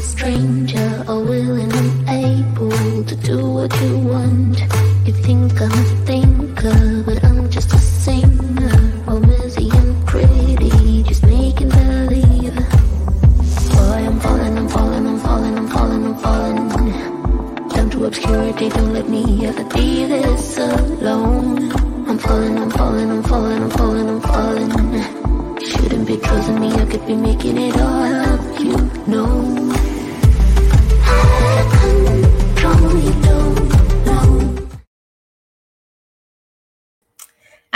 a stranger, all willing and able to do what you want. You think I'm a thinker, but I'm just a singer. All busy and pretty, just making believe. Boy, I'm falling, I'm falling, I'm falling, I'm falling, I'm falling. Down to obscurity, don't let me ever be this alone. I'm falling, I'm falling, I'm falling, I'm falling, I'm falling. Shouldn't be trusting me, I could be making it all up, you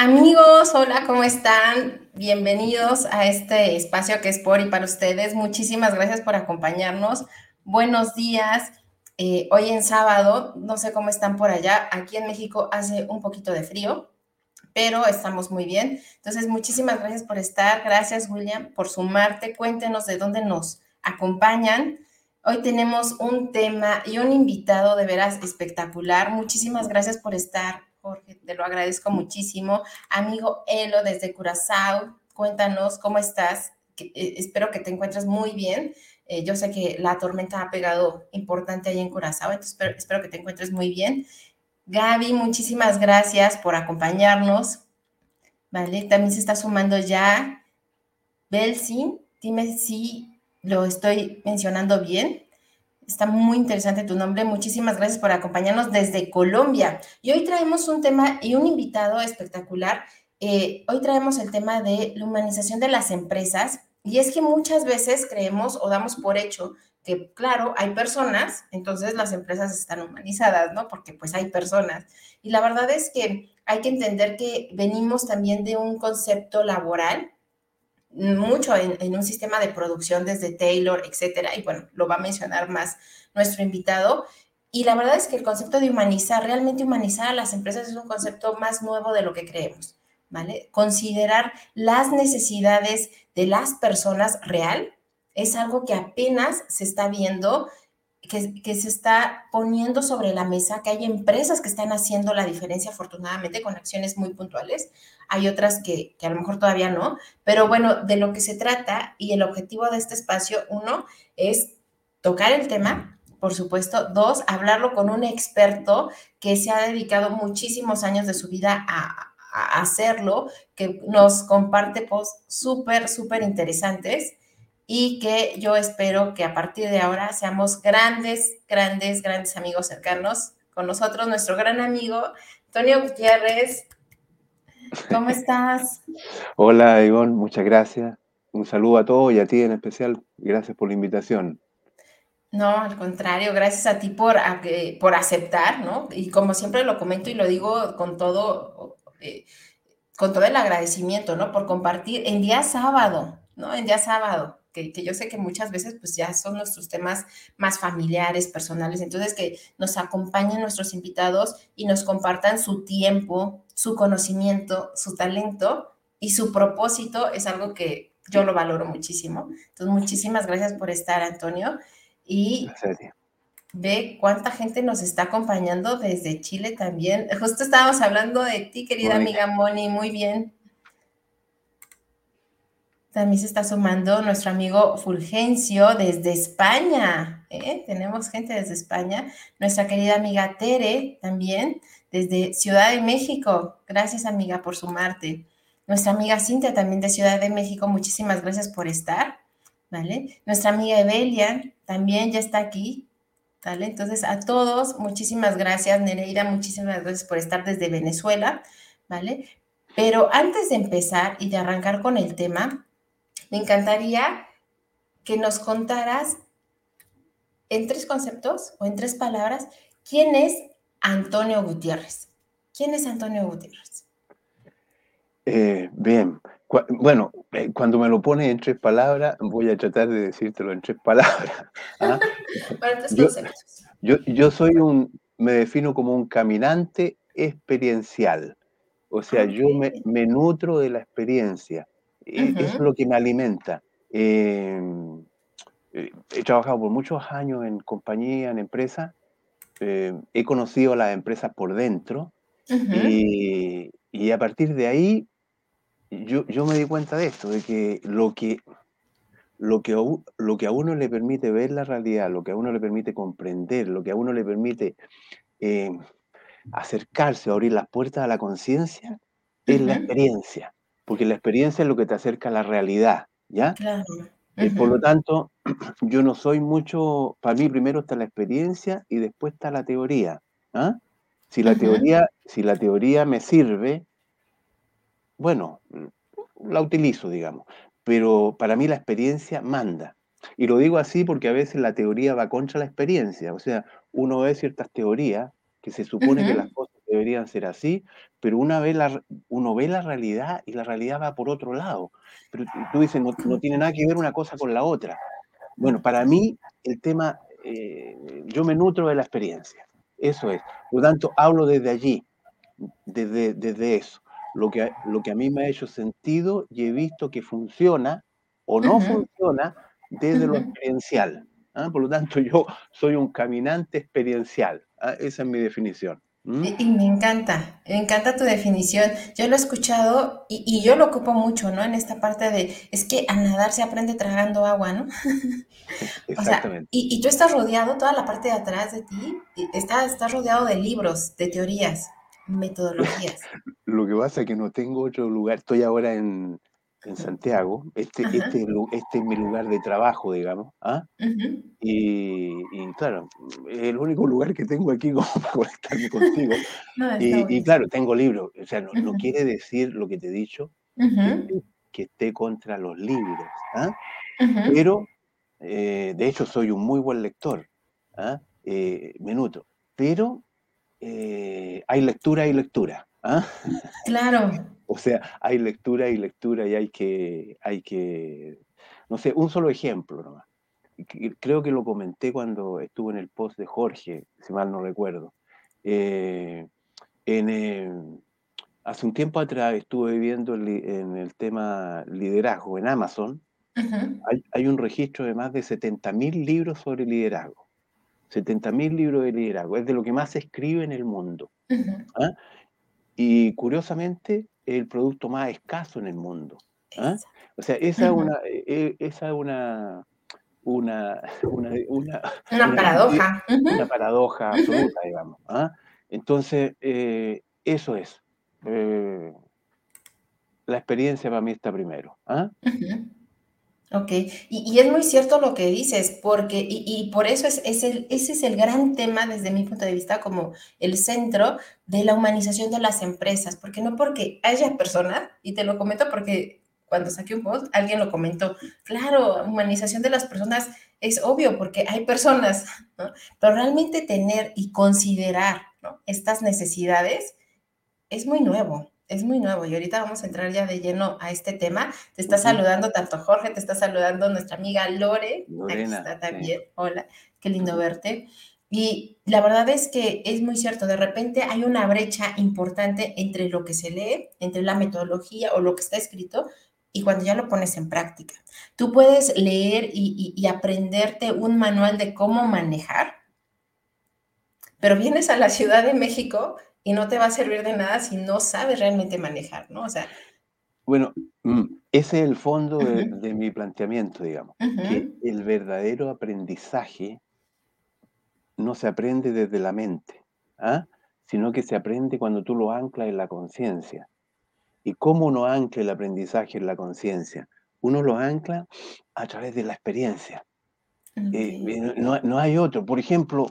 Amigos, hola, ¿cómo están? Bienvenidos a este espacio que es por y para ustedes. Muchísimas gracias por acompañarnos. Buenos días. Eh, hoy en sábado, no sé cómo están por allá. Aquí en México hace un poquito de frío, pero estamos muy bien. Entonces, muchísimas gracias por estar. Gracias, William, por sumarte. Cuéntenos de dónde nos acompañan. Hoy tenemos un tema y un invitado de veras espectacular. Muchísimas gracias por estar, Jorge. Te lo agradezco muchísimo. Amigo Elo desde Curazao, cuéntanos cómo estás. Eh, espero que te encuentres muy bien. Eh, yo sé que la tormenta ha pegado importante ahí en Curazao, entonces espero, espero que te encuentres muy bien. Gaby, muchísimas gracias por acompañarnos. Vale, también se está sumando ya Belsin. Dime si lo estoy mencionando bien. Está muy interesante tu nombre. Muchísimas gracias por acompañarnos desde Colombia. Y hoy traemos un tema y un invitado espectacular. Eh, hoy traemos el tema de la humanización de las empresas. Y es que muchas veces creemos o damos por hecho que, claro, hay personas, entonces las empresas están humanizadas, ¿no? Porque pues hay personas. Y la verdad es que hay que entender que venimos también de un concepto laboral mucho en, un sistema de producción desde Taylor, etcétera, y bueno, lo va a mencionar más nuestro invitado. Y la verdad es que el concepto de humanizar, realmente humanizar a las empresas es un concepto más nuevo de lo que creemos, ¿vale? Considerar las necesidades de las personas real es algo que apenas se está viendo, que, se está poniendo sobre la mesa, que hay empresas que están haciendo la diferencia, afortunadamente, con acciones muy puntuales. Hay otras que, que, a lo mejor todavía no, pero bueno, de lo que se trata y el objetivo de este espacio, uno, es tocar el tema, por supuesto. Dos, hablarlo con un experto que se ha dedicado muchísimos años de su vida a, a hacerlo, que nos comparte posts súper, súper interesantes y que yo espero que a partir de ahora seamos grandes, grandes, grandes amigos cercanos con nosotros, nuestro gran amigo Antonio Gutiérrez. ¿Cómo estás? Hola, Ivonne, muchas gracias. Un saludo a todos y a ti en especial. Gracias por la invitación. No, al contrario, gracias a ti por, a, por aceptar, ¿no? Y como siempre lo comento y lo digo con todo, eh, con todo el agradecimiento, ¿no? Por compartir en día sábado, ¿no? En día sábado que, que, yo sé que muchas veces pues ya son nuestros temas más familiares, personales, entonces que nos acompañen nuestros invitados y nos compartan su tiempo, su conocimiento, su talento y su propósito es algo que yo lo valoro muchísimo. Entonces, muchísimas gracias por estar, Antonio. Y ve cuánta gente nos está acompañando desde Chile también. Justo estábamos hablando de ti, querida amiga Moni, muy bien. También se está sumando nuestro amigo Fulgencio desde España. ¿eh? Tenemos gente desde España. Nuestra querida amiga Tere también desde Ciudad de México. Gracias amiga por sumarte. Nuestra amiga Cintia también de Ciudad de México. Muchísimas gracias por estar. ¿Vale? Nuestra amiga Evelia también ya está aquí. ¿Vale? Entonces a todos, muchísimas gracias. Nereida, muchísimas gracias por estar desde Venezuela. ¿Vale? Pero antes de empezar y de arrancar con el tema, me encantaría que nos contaras en tres conceptos o en tres palabras quién es Antonio Gutiérrez. ¿Quién es Antonio Gutiérrez? Eh, bien, bueno, eh, cuando me lo pones en tres palabras, voy a tratar de decírtelo en tres palabras. ¿ah? Yo, conceptos. Yo, yo soy un, me defino como un caminante experiencial. O sea, yo me, me, nutro de la experiencia. Uh -huh. Es lo que me alimenta. Eh, he trabajado por muchos años en compañía, en empresas. Eh, he conocido las empresas por dentro. Uh -huh. y, y, a partir de ahí, yo, yo, me di cuenta de esto, de que lo que lo que, a, lo que a uno le permite ver la realidad, lo que a uno le permite comprender, lo que a uno le permite eh, acercarse, abrir las puertas a la conciencia, es la experiencia, porque la experiencia es lo que te acerca a la realidad, ¿ya? Claro. Eh, por lo tanto, yo no soy mucho, para mí primero está la experiencia y después está la teoría. ¿ah? Si, la teoría si la teoría me sirve, bueno, la utilizo, digamos, pero para mí la experiencia manda. Y lo digo así porque a veces la teoría va contra la experiencia, o sea, uno ve ciertas teorías que se supone que las cosas deberían ser así, pero una vez la, uno ve la realidad y la realidad va por otro lado. Pero tú dices, no, tiene nada que ver una cosa con la otra. Bueno, para mí el tema, eh, yo me nutro de la experiencia, eso es. Por lo tanto, hablo desde allí, desde, desde eso. Lo que, lo que a mí me ha hecho sentido y he visto que funciona o no funciona desde lo experiencial. ¿ah? Por lo tanto, yo soy un caminante experiencial. ¿ah? Esa es mi definición. Y, me encanta, me encanta tu definición. Yo lo he escuchado y, yo lo ocupo mucho, ¿no? En esta parte de, es que a nadar se aprende tragando agua, ¿no? Exactamente. y, tú estás rodeado, toda la parte de atrás de ti, estás, estás rodeado de libros, de teorías, metodologías. Lo que pasa es que no tengo otro lugar, estoy ahora en, en Santiago. Este, este, este, es mi lugar de trabajo, digamos. ¿ah? y, claro, es el único lugar que tengo aquí como para conectarme contigo. y, claro, tengo libros. O sea, no, quiere decir lo que te he dicho, que, esté contra los libros. ¿ah? Pero, eh, de hecho, soy un muy buen lector. ¿ah? Eh, minuto. Pero eh, hay lectura y lectura. ¿ah? Claro. O sea, hay lectura y lectura y hay que, hay que, no sé, un solo ejemplo nomás. Creo que lo comenté cuando estuve en el post de Jorge, si mal no recuerdo. Eh, en, eh, hace un tiempo atrás estuve viendo en el tema liderazgo en Amazon. hay, un registro de más de 70.000 libros sobre liderazgo. 70.000 libros de liderazgo. Es de lo que más se escribe en el mundo. ¿ah? Y curiosamente, el producto más escaso en el mundo. ¿ah? O sea, esa es una, e, esa una, una, una, paradoja. Una paradoja absoluta, digamos. ¿ah? Entonces, eh, eso es. Eh, la experiencia para mí está primero. Ok, y, es muy cierto lo que dices, porque, y, por eso es, el, ese es el gran tema desde mi punto de vista como el centro de la humanización de las empresas, porque no porque haya personas, y te lo comento porque cuando saqué un post, alguien lo comentó, claro, humanización de las personas es obvio porque hay personas, ¿no? pero realmente tener y considerar estas necesidades es muy nuevo es muy nuevo y ahorita vamos a entrar ya de lleno a este tema. Te está saludando tanto Jorge, te está saludando nuestra amiga Lore. Aquí está también. Hola, qué lindo verte. Y la verdad es que es muy cierto, de repente hay una brecha importante entre lo que se lee, entre la metodología o lo que está escrito y cuando ya lo pones en práctica. Tú puedes leer y aprenderte un manual de cómo manejar, pero vienes a la Ciudad de México y no te va a servir de nada si no sabes realmente manejar, ¿no? O sea... Bueno, mm, ese es el fondo de, mi planteamiento, digamos, que el verdadero aprendizaje no se aprende desde la mente, ¿ah? sino que se aprende cuando tú lo anclas en la conciencia. ¿Y cómo uno ancla el aprendizaje en la conciencia? Uno lo ancla a través de la experiencia. Eh, no, hay otro. Por ejemplo,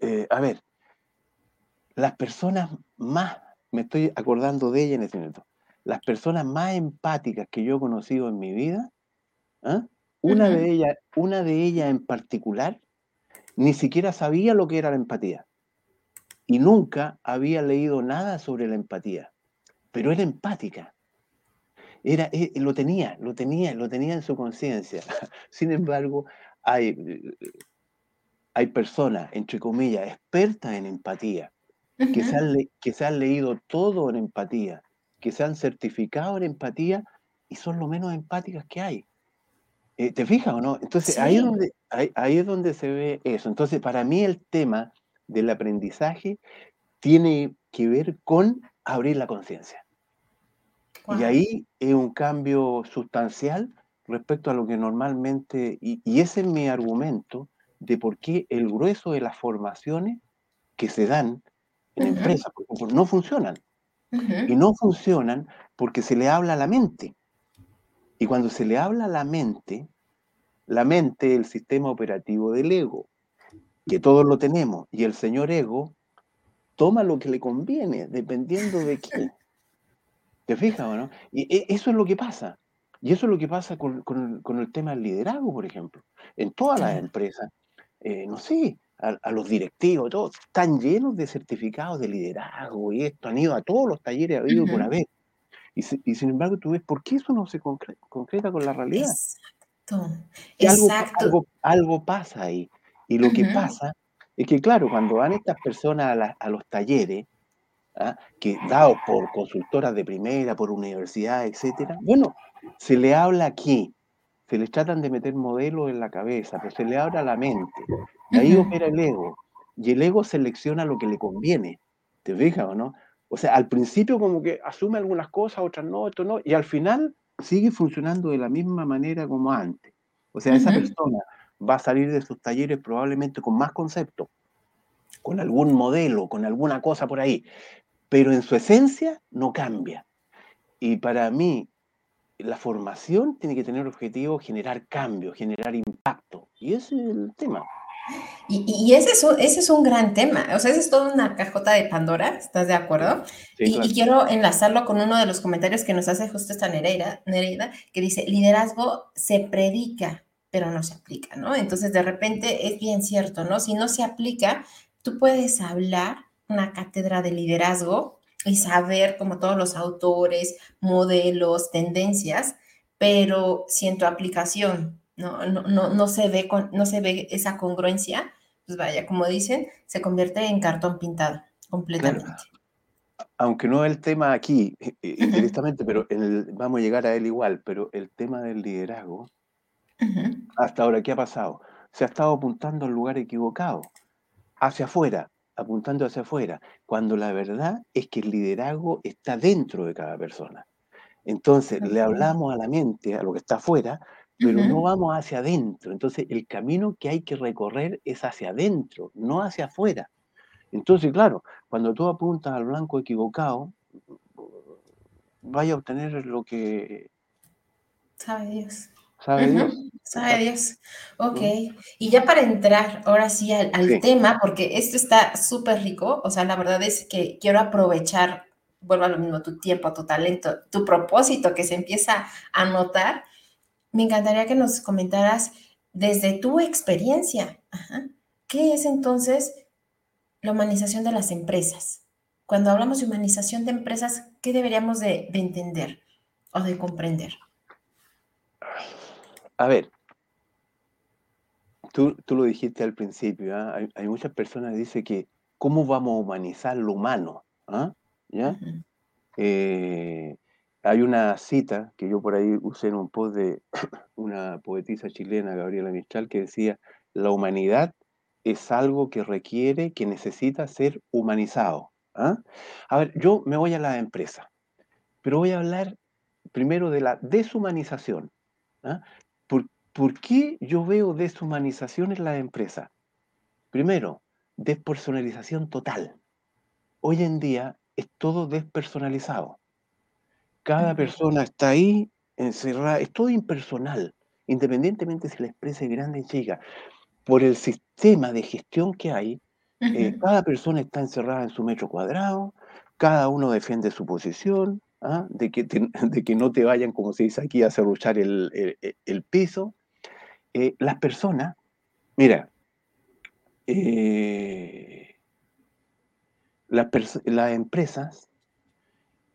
eh, a ver, las personas más, me estoy acordando de ella en este momento, las personas más empáticas que yo he conocido en mi vida, ¿ah? una, de ellas, una de ellas en particular, ni siquiera sabía lo que era la empatía. Y nunca había leído nada sobre la empatía. Pero era empática. Era, eh, lo tenía, lo tenía, lo tenía en su conciencia. Sin embargo, hay, hay personas, entre comillas, expertas en empatía, que, se han que se han leído todo en empatía, que se han certificado en empatía y son lo menos empáticas que hay. Eh, ¿Te fijas o no? Entonces ahí, es donde, ahí, es donde se ve eso. Entonces para mí el tema del aprendizaje tiene que ver con abrir la conciencia. Y ahí es un cambio sustancial respecto a lo que normalmente, y, ese es mi argumento de por qué el grueso de las formaciones que se dan en empresas, no funcionan. Y no funcionan porque se le habla a la mente. Y cuando se le habla a la mente, la mente es el sistema operativo del ego, que todos lo tenemos, y el señor ego toma lo que le conviene, dependiendo de qué. ¿Te fijas o no? Y e, eso es lo que pasa. Y eso es lo que pasa con, el tema del liderazgo, por ejemplo. En todas las empresas, eh, no sé, a, los directivos, todos están llenos de certificados de liderazgo y esto, han ido a todos los talleres habido por haber. Y, sin embargo, tú ves, ¿por qué eso no se concreta, con la realidad? Exacto. Exacto. Algo, pasa ahí. Y lo que pasa es que, claro, cuando van estas personas a, los talleres, ¿ah? que dados por consultoras de primera, por universidades, etcétera, bueno, se le habla aquí, se les tratan de meter modelos en la cabeza, pero se le habla a la mente. Ahí opera el ego. Y el ego selecciona lo que le conviene. ¿Te fijas o no? O sea, al principio como que asume algunas cosas, otras no, esto no, y al final sigue funcionando de la misma manera como antes. O sea, esa persona va a salir de sus talleres probablemente con más conceptos, con algún modelo, con alguna cosa por ahí, pero en su esencia no cambia. Y para mí, la formación tiene que tener objetivo generar cambio, generar impacto. Y ese es el tema. Y, ese, es un, ese es un gran tema, o sea, ese es toda una cajota de Pandora, ¿estás de acuerdo? y, quiero enlazarlo con uno de los comentarios que nos hace justo esta Nereida, Nereida, que dice, liderazgo se predica, pero no se aplica, ¿no? Entonces, de repente es bien cierto, ¿no? Si no se aplica, tú puedes hablar una cátedra de liderazgo y saber como todos los autores, modelos, tendencias, pero si en tu aplicación no, no, no, se ve no se ve esa congruencia, pues vaya, como dicen, se convierte en cartón pintado completamente. Aunque no es el tema aquí eh, eh, directamente, pero vamos a llegar a él igual, pero el tema del liderazgo, hasta ahora, ¿qué ha pasado? Se ha estado apuntando al lugar equivocado, hacia afuera, apuntando hacia afuera, cuando la verdad es que el liderazgo está dentro de cada persona. Entonces, le hablamos a la mente, a lo que está afuera, pero no vamos hacia adentro. Entonces, el camino que hay que recorrer es hacia adentro, no hacia afuera. Entonces, claro, cuando tú apuntas al blanco equivocado, vaya a obtener lo que... Sabe Dios. Sabe Dios. Sabe Dios. Ok. Y ya para entrar ahora sí al, tema, porque esto está súper rico, o sea, la verdad es que quiero aprovechar, vuelvo a lo mismo, tu tiempo, tu talento, tu propósito que se empieza a notar me encantaría que nos comentaras desde tu experiencia, ¿qué es entonces la humanización de las empresas? Cuando hablamos de humanización de empresas, ¿qué deberíamos de, entender o de comprender? A ver, tú, lo dijiste al principio, ¿ah? hay, muchas personas que dicen que cómo vamos a humanizar lo humano, ¿ah? ¿ya? Hay una cita que yo por ahí usé en un post de una poetisa chilena, Gabriela Mistral, que decía, la humanidad es algo que requiere, que necesita ser humanizado. ¿ah? A ver, yo me voy a la empresa, pero voy a hablar primero de la deshumanización. ¿ah? ¿Por, ¿Por qué yo veo deshumanización en la empresa? Primero, despersonalización total. Hoy en día es todo despersonalizado. Cada persona está ahí encerrada, es todo impersonal, independientemente si la empresa es grande o chica. Por el sistema de gestión que hay, eh, cada persona está encerrada en su metro cuadrado, cada uno defiende su posición, ¿ah? de, que de que no te vayan, como se dice aquí, a cerruchar el, piso. Eh, las personas, mira, eh, las, las empresas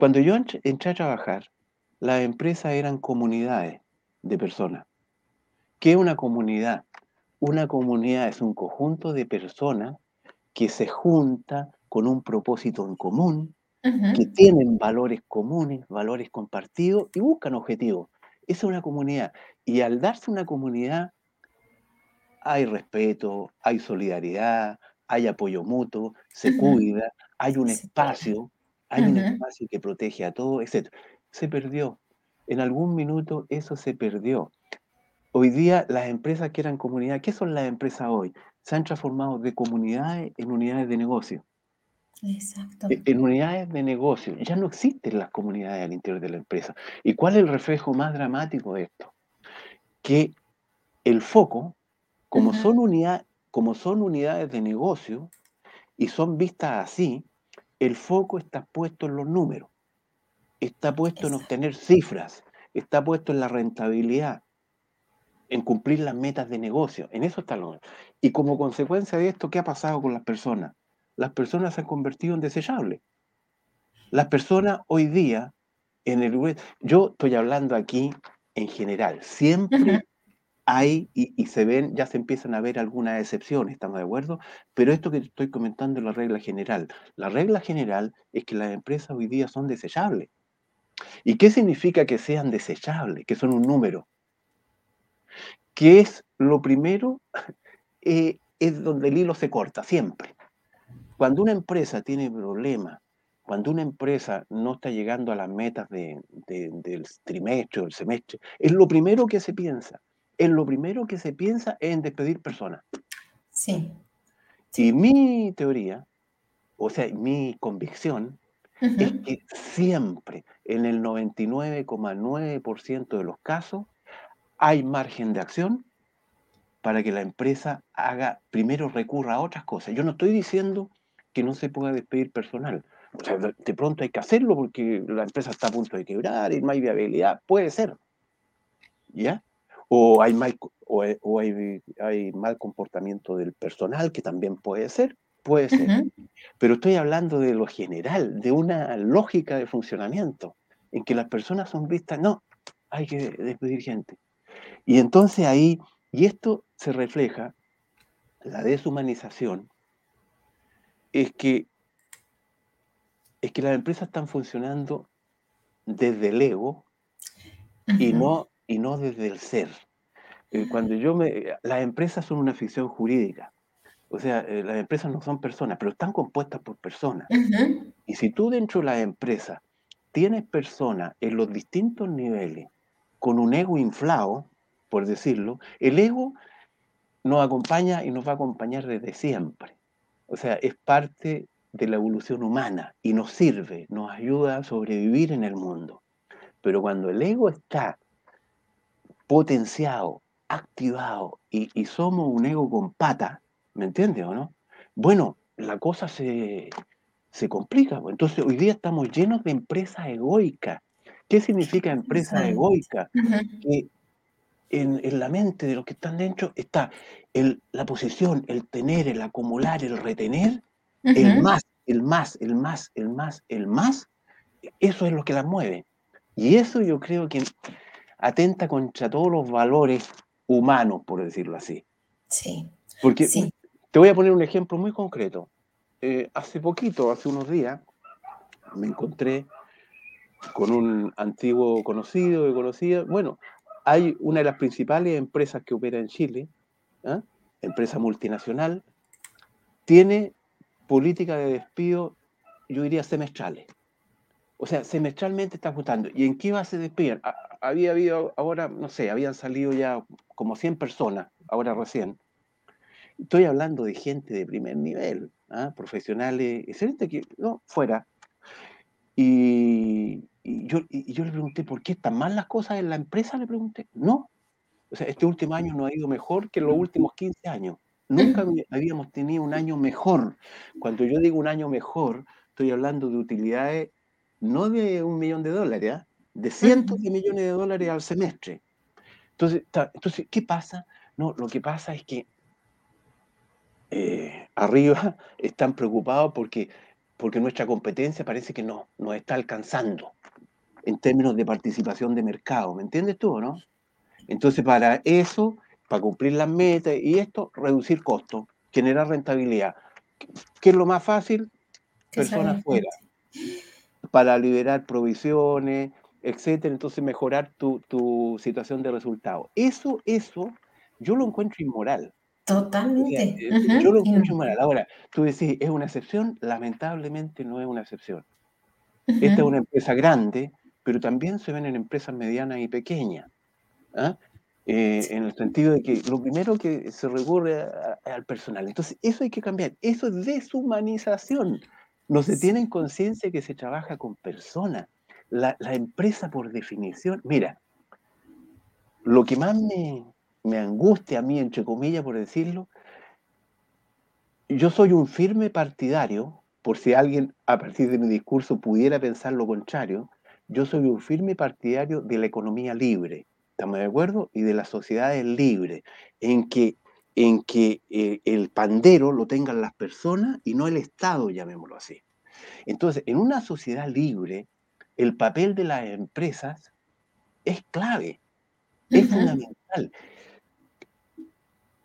cuando yo entré a trabajar, las empresas eran comunidades de personas. ¿Qué es una comunidad? Una comunidad es un conjunto de personas que se junta con un propósito en común, que tienen valores comunes, valores compartidos y buscan objetivos. Esa es una comunidad. Y al darse una comunidad, hay respeto, hay solidaridad, hay apoyo mutuo, se cuida, hay un espacio hay un espacio que protege a todo, etc. Se perdió. En algún minuto eso se perdió. hoy día las empresas que eran comunidades, ¿qué son las empresas hoy? Se han transformado de comunidades en unidades de negocio. Exacto. E, en unidades de negocio. Ya no existen las comunidades al interior de la empresa. ¿Y cuál es el reflejo más dramático de esto? Que el foco, como, son, como son unidades de negocio y son vistas así, el foco está puesto en los números, está puesto en obtener cifras, está puesto en la rentabilidad, en cumplir las metas de negocio. En eso está lo. Y como consecuencia de esto, ¿qué ha pasado con las personas? Las personas se han convertido en desechables. Las personas hoy día, en el yo estoy hablando aquí en general, siempre hay y, se ven, ya se empiezan a ver algunas excepciones, ¿estamos de acuerdo? Pero esto que estoy comentando es la regla general. La regla general es que las empresas hoy día son desechables. ¿Y qué significa que sean desechables? Que son un número. Que es lo primero, eh, es donde el hilo se corta, siempre. Cuando una empresa tiene problemas, cuando una empresa no está llegando a las metas del trimestre o el semestre, es lo primero que se piensa. Es lo primero que se piensa en despedir personas. Sí. Y mi teoría, o sea, mi convicción, es que siempre, en el 99,9% de los casos, hay margen de acción para que la empresa haga, primero recurra a otras cosas. Yo no estoy diciendo que no se pueda despedir personal. O sea, de pronto hay que hacerlo porque la empresa está a punto de quebrar y no hay viabilidad. Puede ser. ¿Ya? O hay mal, o hay, hay, mal comportamiento del personal, que también puede ser. Puede ser. Pero estoy hablando de lo general, de una lógica de funcionamiento, en que las personas son vistas, no, hay que despedir gente. Y entonces ahí, y esto se refleja, la deshumanización, es que, es que las empresas están funcionando desde el ego y, no, y no desde el ser. Eh, cuando yo me, las empresas son una ficción jurídica. O sea, eh, las empresas no son personas, pero están compuestas por personas. Y si tú dentro de la empresa tienes personas en los distintos niveles con un ego inflado, por decirlo, el ego nos acompaña y nos va a acompañar desde siempre. O sea, es parte de la evolución humana y nos sirve, nos ayuda a sobrevivir en el mundo. Pero cuando el ego está potenciado, activado y, y somos un ego con pata, ¿Me entiendes o no? Bueno, la cosa se, complica. Pues. Entonces, hoy día estamos llenos de empresas egoicas. ¿Qué significa empresa egoica? Que en, la mente de los que están dentro está el, la posición, el tener, el acumular, el retener, el más, el más, el más, el más, el más. Eso es lo que las mueve. Y eso yo creo que atenta contra todos los valores humanos, por decirlo así. Sí. Porque sí. Te voy a poner un ejemplo muy concreto. Eh, hace poquito, hace unos días, me encontré con un antiguo conocido y conocida. Bueno, hay una de las principales empresas que opera en Chile, ¿ah? empresa multinacional, tiene política de despido, yo diría semestrales. O sea, semestralmente está ajustando. ¿Y en qué base despiden? Había habido, ahora, no sé, habían salido ya como 100 personas, ahora recién, Estoy hablando de gente de primer nivel, ¿ah? profesionales, excelente, que no, fuera. Y, yo, yo le pregunté, ¿por qué están mal las cosas en la empresa? Le pregunté, no. O sea, este último año no ha ido mejor que los últimos 15 años. Nunca habíamos tenido un año mejor. Cuando yo digo un año mejor, estoy hablando de utilidades no de un millón de dólares, ¿ah? de cientos de millones de dólares al semestre. Entonces, entonces, ¿qué pasa? No, lo que pasa es que eh, arriba están preocupados porque, porque nuestra competencia parece que no nos está alcanzando en términos de participación de mercado. ¿Me entiendes tú, no? Entonces, para eso, para cumplir las metas y esto, reducir costos, generar rentabilidad. ¿Qué es lo más fácil? Personas fuera. Para liberar provisiones, etcétera. Entonces, mejorar tu, tu situación de resultado. Eso, eso, yo lo encuentro inmoral. Totalmente. Eh, yo lo escucho mal. Ahora, tú decís, ¿es una excepción? Lamentablemente no es una excepción. Esta es una empresa grande, pero también se ven en empresas medianas y pequeñas. ¿ah? Eh, en el sentido de que lo primero que se recurre al personal. Entonces, eso hay que cambiar. Eso es deshumanización. No se tiene en conciencia que se trabaja con personas. La, empresa, por definición, mira, lo que más me, me angustia a mí, entre comillas, por decirlo, yo soy un firme partidario, por si alguien a partir de mi discurso pudiera pensar lo contrario, yo soy un firme partidario de la economía libre, ¿estamos de acuerdo? Y de las sociedades libres, en que, en que eh, el pandero lo tengan las personas y no el Estado, llamémoslo así. Entonces, en una sociedad libre, el papel de las empresas es clave, es fundamental.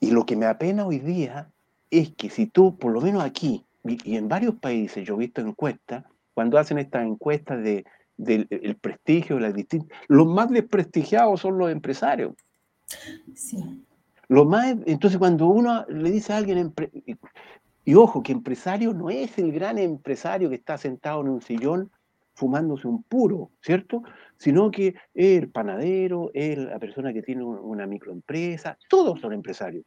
Y lo que me apena hoy día es que si tú, por lo menos aquí, y en varios países yo he visto encuestas, cuando hacen estas encuestas de, del prestigio, de las distintas, los más desprestigiados son los empresarios. Sí. Los más, entonces cuando uno le dice a alguien, y ojo, que empresario no es el gran empresario que está sentado en un sillón fumándose un puro, ¿cierto? Sino que el panadero, es la persona que tiene una microempresa, todos son empresarios.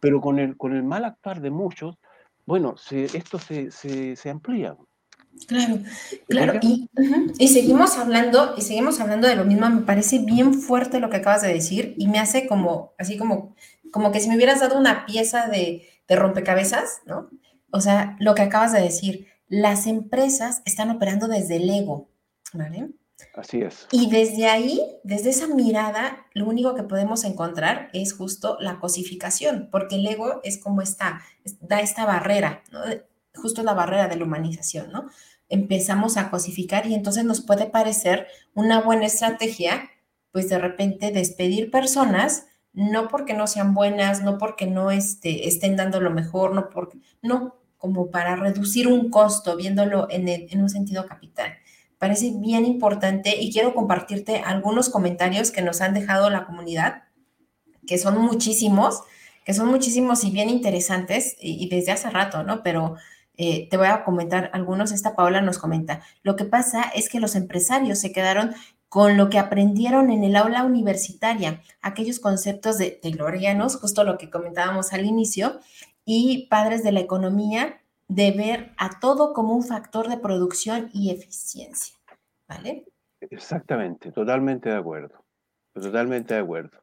Pero con el, con el mal actuar de muchos, bueno, esto se, se, amplía. Claro, claro. Y, y, seguimos hablando, y seguimos hablando de lo mismo. Me parece bien fuerte lo que acabas de decir y me hace como, así como, como que si me hubieras dado una pieza de, de rompecabezas, ¿no? O sea, lo que acabas de decir, las empresas están operando desde el ego, ¿vale? Así es. Y desde ahí, desde esa mirada, lo único que podemos encontrar es justo la cosificación, porque el ego es como está, da esta barrera, ¿no? Justo la barrera de la humanización, ¿no? Empezamos a cosificar y entonces nos puede parecer una buena estrategia, pues de repente despedir personas, no porque no sean buenas, no porque no este, estén dando lo mejor, no porque, no, como para reducir un costo, viéndolo en, en un sentido capital parece bien importante y quiero compartirte algunos comentarios que nos han dejado la comunidad, que son muchísimos, que son muchísimos y bien interesantes y, desde hace rato, ¿no? Pero eh, te voy a comentar algunos. Esta Paola nos comenta, lo que pasa es que los empresarios se quedaron con lo que aprendieron en el aula universitaria, aquellos conceptos de taylorianos, justo lo que comentábamos al inicio, y padres de la economía de ver a todo como un factor de producción y eficiencia. ¿Vale? Exactamente, totalmente de acuerdo. Totalmente de acuerdo.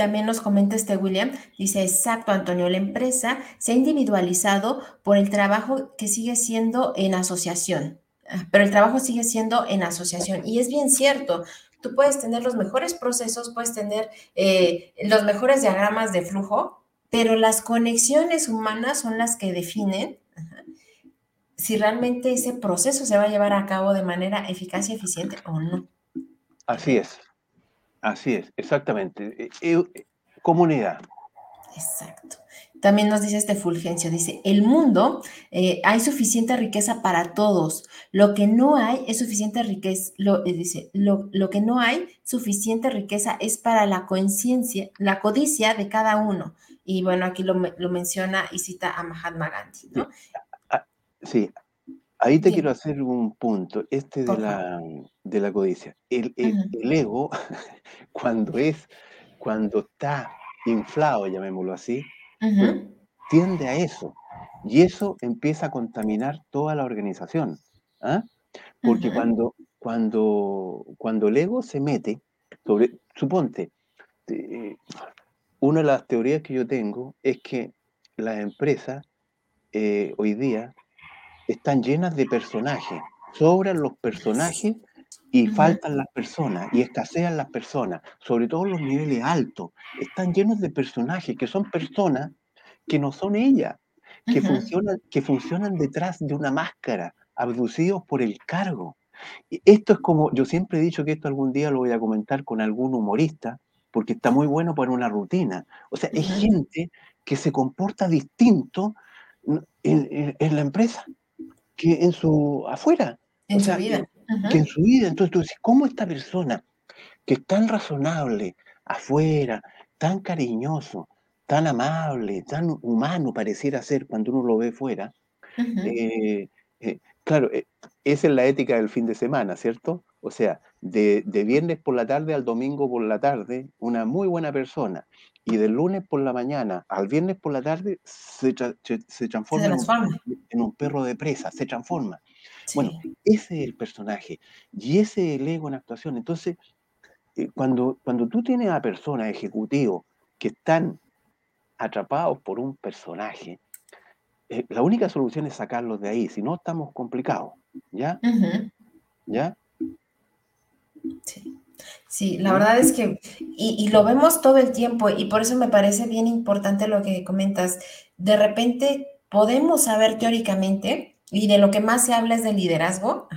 También nos comenta este William, dice, exacto, Antonio, la empresa se ha individualizado por el trabajo que sigue siendo en asociación, ah, pero el trabajo sigue siendo en asociación. Y es bien cierto, tú puedes tener los mejores procesos, puedes tener eh, los mejores diagramas de flujo, pero las conexiones humanas son las que definen si realmente ese proceso se va a llevar a cabo de manera eficaz y eficiente o no. Así es, así es, exactamente. Eh, eh, comunidad. Exacto. También nos dice este Fulgencio, dice, el mundo eh, hay suficiente riqueza para todos. Lo que no hay es suficiente riqueza, lo, dice, lo, lo, que no hay suficiente riqueza es para la conciencia, la codicia de cada uno. Y bueno, aquí lo, menciona y cita a Mahatma Gandhi, ¿no? Sí, ahí te quiero hacer un punto, este de la, de la codicia. El, ego, cuando es, cuando está inflado, llamémoslo así, tiende a eso. Y eso empieza a contaminar toda la organización. ¿ah? Porque cuando, cuando, cuando el ego se mete, sobre, suponte, eh, una de las teorías que yo tengo es que las empresas eh, hoy día están llenas de personajes, sobran los personajes y faltan las personas y escasean las personas, sobre todo los niveles altos, están llenos de personajes que son personas que no son ellas, que, funcionan, que funcionan detrás de una máscara, abducidos por el cargo. Y esto es como, yo siempre he dicho que esto algún día lo voy a comentar con algún humorista, porque está muy bueno para una rutina. O sea, es gente que se comporta distinto en, la empresa que en su afuera. En su vida. Que, en su vida. Entonces tú dices, ¿cómo esta persona que es tan razonable afuera, tan cariñoso, tan amable, tan humano pareciera ser cuando uno lo ve fuera, eh, eh, claro, eh, esa es la ética del fin de semana, ¿cierto? O sea, de, viernes por la tarde al domingo por la tarde, una muy buena persona, y del lunes por la mañana al viernes por la tarde se, transforma, En, un, perro de presa, se transforma. Bueno, ese es el personaje y ese es el ego en actuación. Entonces, eh, cuando, cuando tú tienes a personas, ejecutivos, que están atrapados por un personaje, eh, la única solución es sacarlos de ahí, si no estamos complicados, ¿ya? ¿Ya? Sí. Sí, la verdad es que, y, lo vemos todo el tiempo, y por eso me parece bien importante lo que comentas. De repente podemos saber teóricamente, y de lo que más se habla es de liderazgo,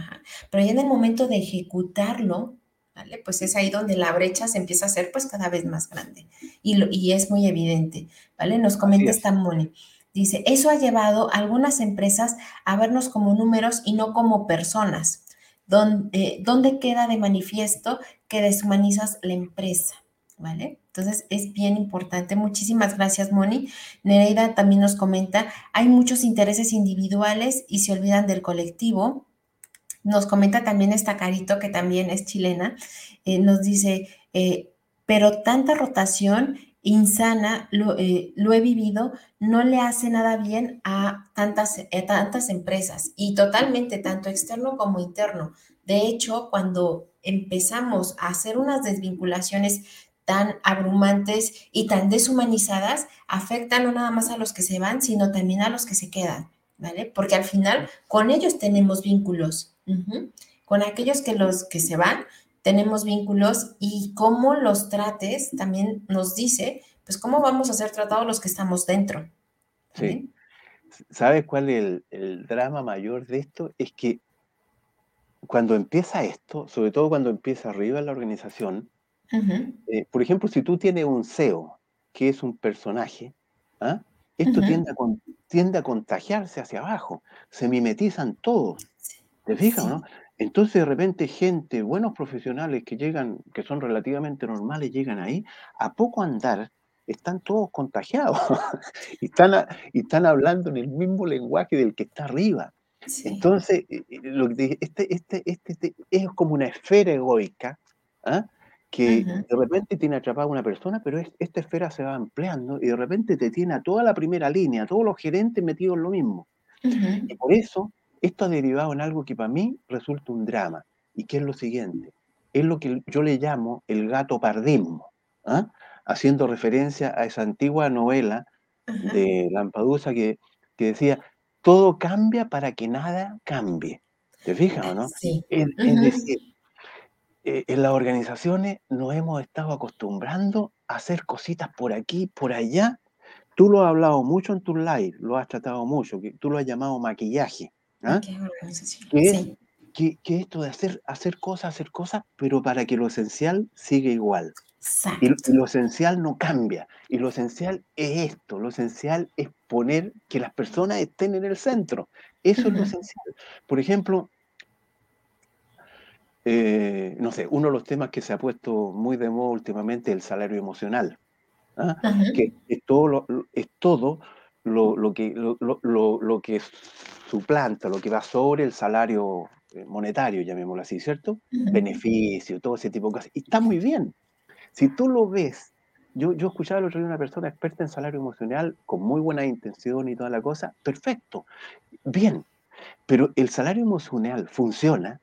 pero ya en el momento de ejecutarlo, ¿vale? Pues es ahí donde la brecha se empieza a hacer pues cada vez más grande, y, y es muy evidente, ¿vale? Nos comenta esta Moni. Dice, eso ha llevado a algunas empresas a vernos como números y no como personas donde, donde queda de manifiesto que deshumanizas la empresa, ¿vale? Entonces es bien importante. Muchísimas gracias, Moni. Nereida también nos comenta, hay muchos intereses individuales y se olvidan del colectivo. Nos comenta también esta Carito, que también es chilena, eh, nos dice, eh, pero tanta rotación insana, eh, lo, he vivido, no le hace nada bien a tantas, eh, tantas empresas y totalmente, tanto externo como interno. De hecho, cuando empezamos a hacer unas desvinculaciones tan abrumantes y tan deshumanizadas, afectan no nada más a los que se van, sino también a los que se quedan, ¿vale? Porque al final con ellos tenemos vínculos. Con aquellos que los que se van, tenemos vínculos y cómo los trates también nos dice, pues cómo vamos a ser tratados los que estamos dentro. Sí. ¿Sabes cuál es el, drama mayor de esto? Es que cuando empieza esto, sobre todo cuando empieza arriba en la organización, eh, por ejemplo, si tú tienes un CEO, que es un personaje, ¿ah? esto tiende, a, tiende, a, contagiarse hacia abajo, se mimetizan todos. ¿Te fijas, no? Entonces, de repente, gente, buenos profesionales que llegan, que son relativamente normales, llegan ahí, a poco andar, están todos contagiados y, están, y están hablando en el mismo lenguaje del que está arriba. Entonces, eh, eh, lo que este, este, este, este, es como una esfera egoica ¿ah? que de repente tiene atrapada a una persona, pero esta esfera se va ampliando y de repente te tiene a toda la primera línea, a todos los gerentes metidos en lo mismo. Y por eso esto ha derivado en algo que para mí resulta un drama, y que es lo siguiente, es lo que yo le llamo el gato pardismo, ¿ah? haciendo referencia a esa antigua novela de Lampadusa que, que, decía, todo cambia para que nada cambie. ¿Te fijas o no? Sí. Es, decir, eh, en las organizaciones nos hemos estado acostumbrando a hacer cositas por aquí, por allá. Tú lo has hablado mucho en tu live, lo has tratado mucho, que tú lo has llamado maquillaje. ¿Ah? ¿Qué Que, esto de hacer, hacer cosas, hacer cosas, pero para que lo esencial siga igual. Y, lo esencial no cambia. Y lo esencial es esto. Lo esencial es poner que las personas estén en el centro. Eso es lo esencial. Por ejemplo, eh, no sé, uno de los temas que se ha puesto muy de moda últimamente es el salario emocional. ¿ah? Que es todo, lo, es todo lo, que, lo, lo, que suplanta, lo que va sobre el salario eh, monetario, llamémoslo así, ¿cierto? Beneficio, todo ese tipo de cosas. Y está muy bien. Si tú lo ves, yo, yo escuchaba el otro día una persona experta en salario emocional con muy buena intención y toda la cosa, perfecto, bien, pero el salario emocional funciona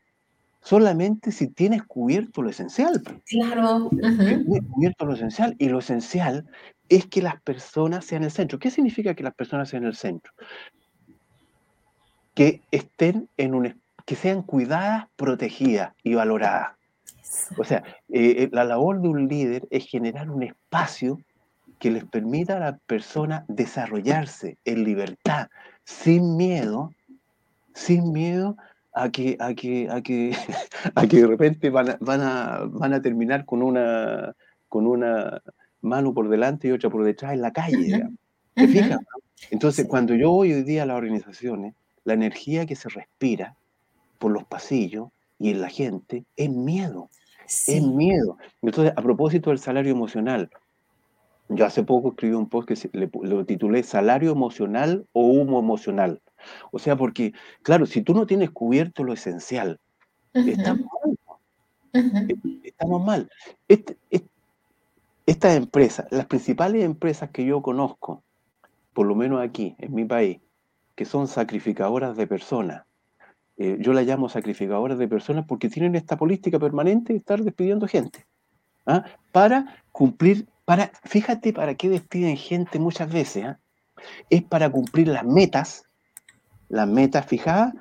solamente si tienes cubierto lo esencial. Claro. Tienes cubierto lo esencial y lo esencial es que las personas sean el centro. ¿Qué significa que las personas sean el centro? Que estén en un que sean cuidadas, protegidas y valoradas. O sea, eh, eh, la labor de un líder es generar un espacio que les permita a la persona desarrollarse en libertad, sin miedo, sin miedo a que, a que, a que, a que de repente van a, van a, van a terminar con una, con una mano por delante y otra por detrás en la calle. ¿Te fijas? Entonces, cuando yo voy hoy día a las organizaciones, la energía que se respira por los pasillos y en la gente es miedo. Es miedo. Entonces, a propósito del salario emocional, yo hace poco escribí un post que le, lo titulé Salario emocional o humo emocional. O sea, porque, claro, si tú no tienes cubierto lo esencial, está mal. Estamos mal. Este, estas empresas, las principales empresas que yo conozco, por lo menos aquí, en mi país, que son sacrificadoras de personas, eh, yo las llamo sacrificadoras de personas porque tienen esta política permanente de estar despidiendo gente. ¿ah? Para cumplir, para, fíjate para qué despiden gente muchas veces. ¿ah? Es para cumplir las metas, las metas fijadas,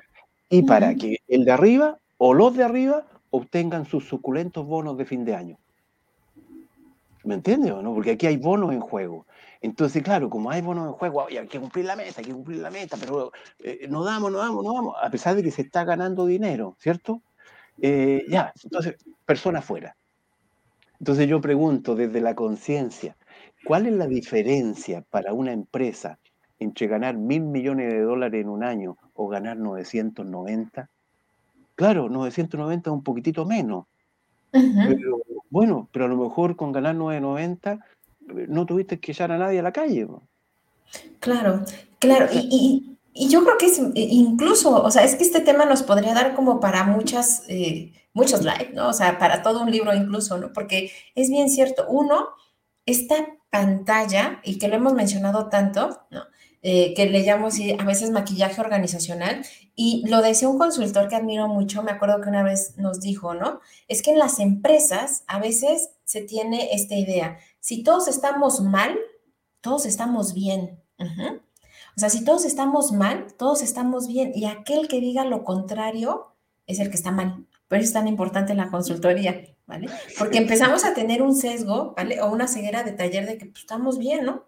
y para que el de arriba o los de arriba obtengan sus suculentos bonos de fin de año. ¿Me entiendes o no? Porque aquí hay bonos en juego. Entonces, claro, como hay bonos en juego, hay que cumplir la meta, hay que cumplir la meta, pero eh, no damos, no damos, no damos, a pesar de que se está ganando dinero, ¿cierto? Eh, ya, entonces, persona fuera. Entonces yo pregunto desde la conciencia, ¿cuál es la diferencia para una empresa entre ganar mil millones de dólares en un año o ganar 990? Claro, 990 es un poquitito menos, pero bueno, pero a lo mejor con ganar 9.90 eh, no tuviste que echar a nadie a la calle. Claro, claro. Y, yo creo que es eh, incluso, o sea, es que este tema nos podría dar como para muchas, eh, muchos likes, ¿no? O sea, para todo un libro incluso, ¿no? Porque es bien cierto, uno, esta pantalla, y que lo hemos mencionado tanto, ¿no? Eh, que le llamo a veces maquillaje organizacional, y lo decía un consultor que admiro mucho, me acuerdo que una vez nos dijo, ¿no? Es que en las empresas a veces se tiene esta idea, si todos estamos mal, todos estamos bien. O sea, si todos estamos mal, todos estamos bien, y aquel que diga lo contrario es el que está mal. Por eso es tan importante la consultoría, ¿vale? Porque empezamos a tener un sesgo, ¿vale? O una ceguera de taller de que pues, estamos bien, ¿no?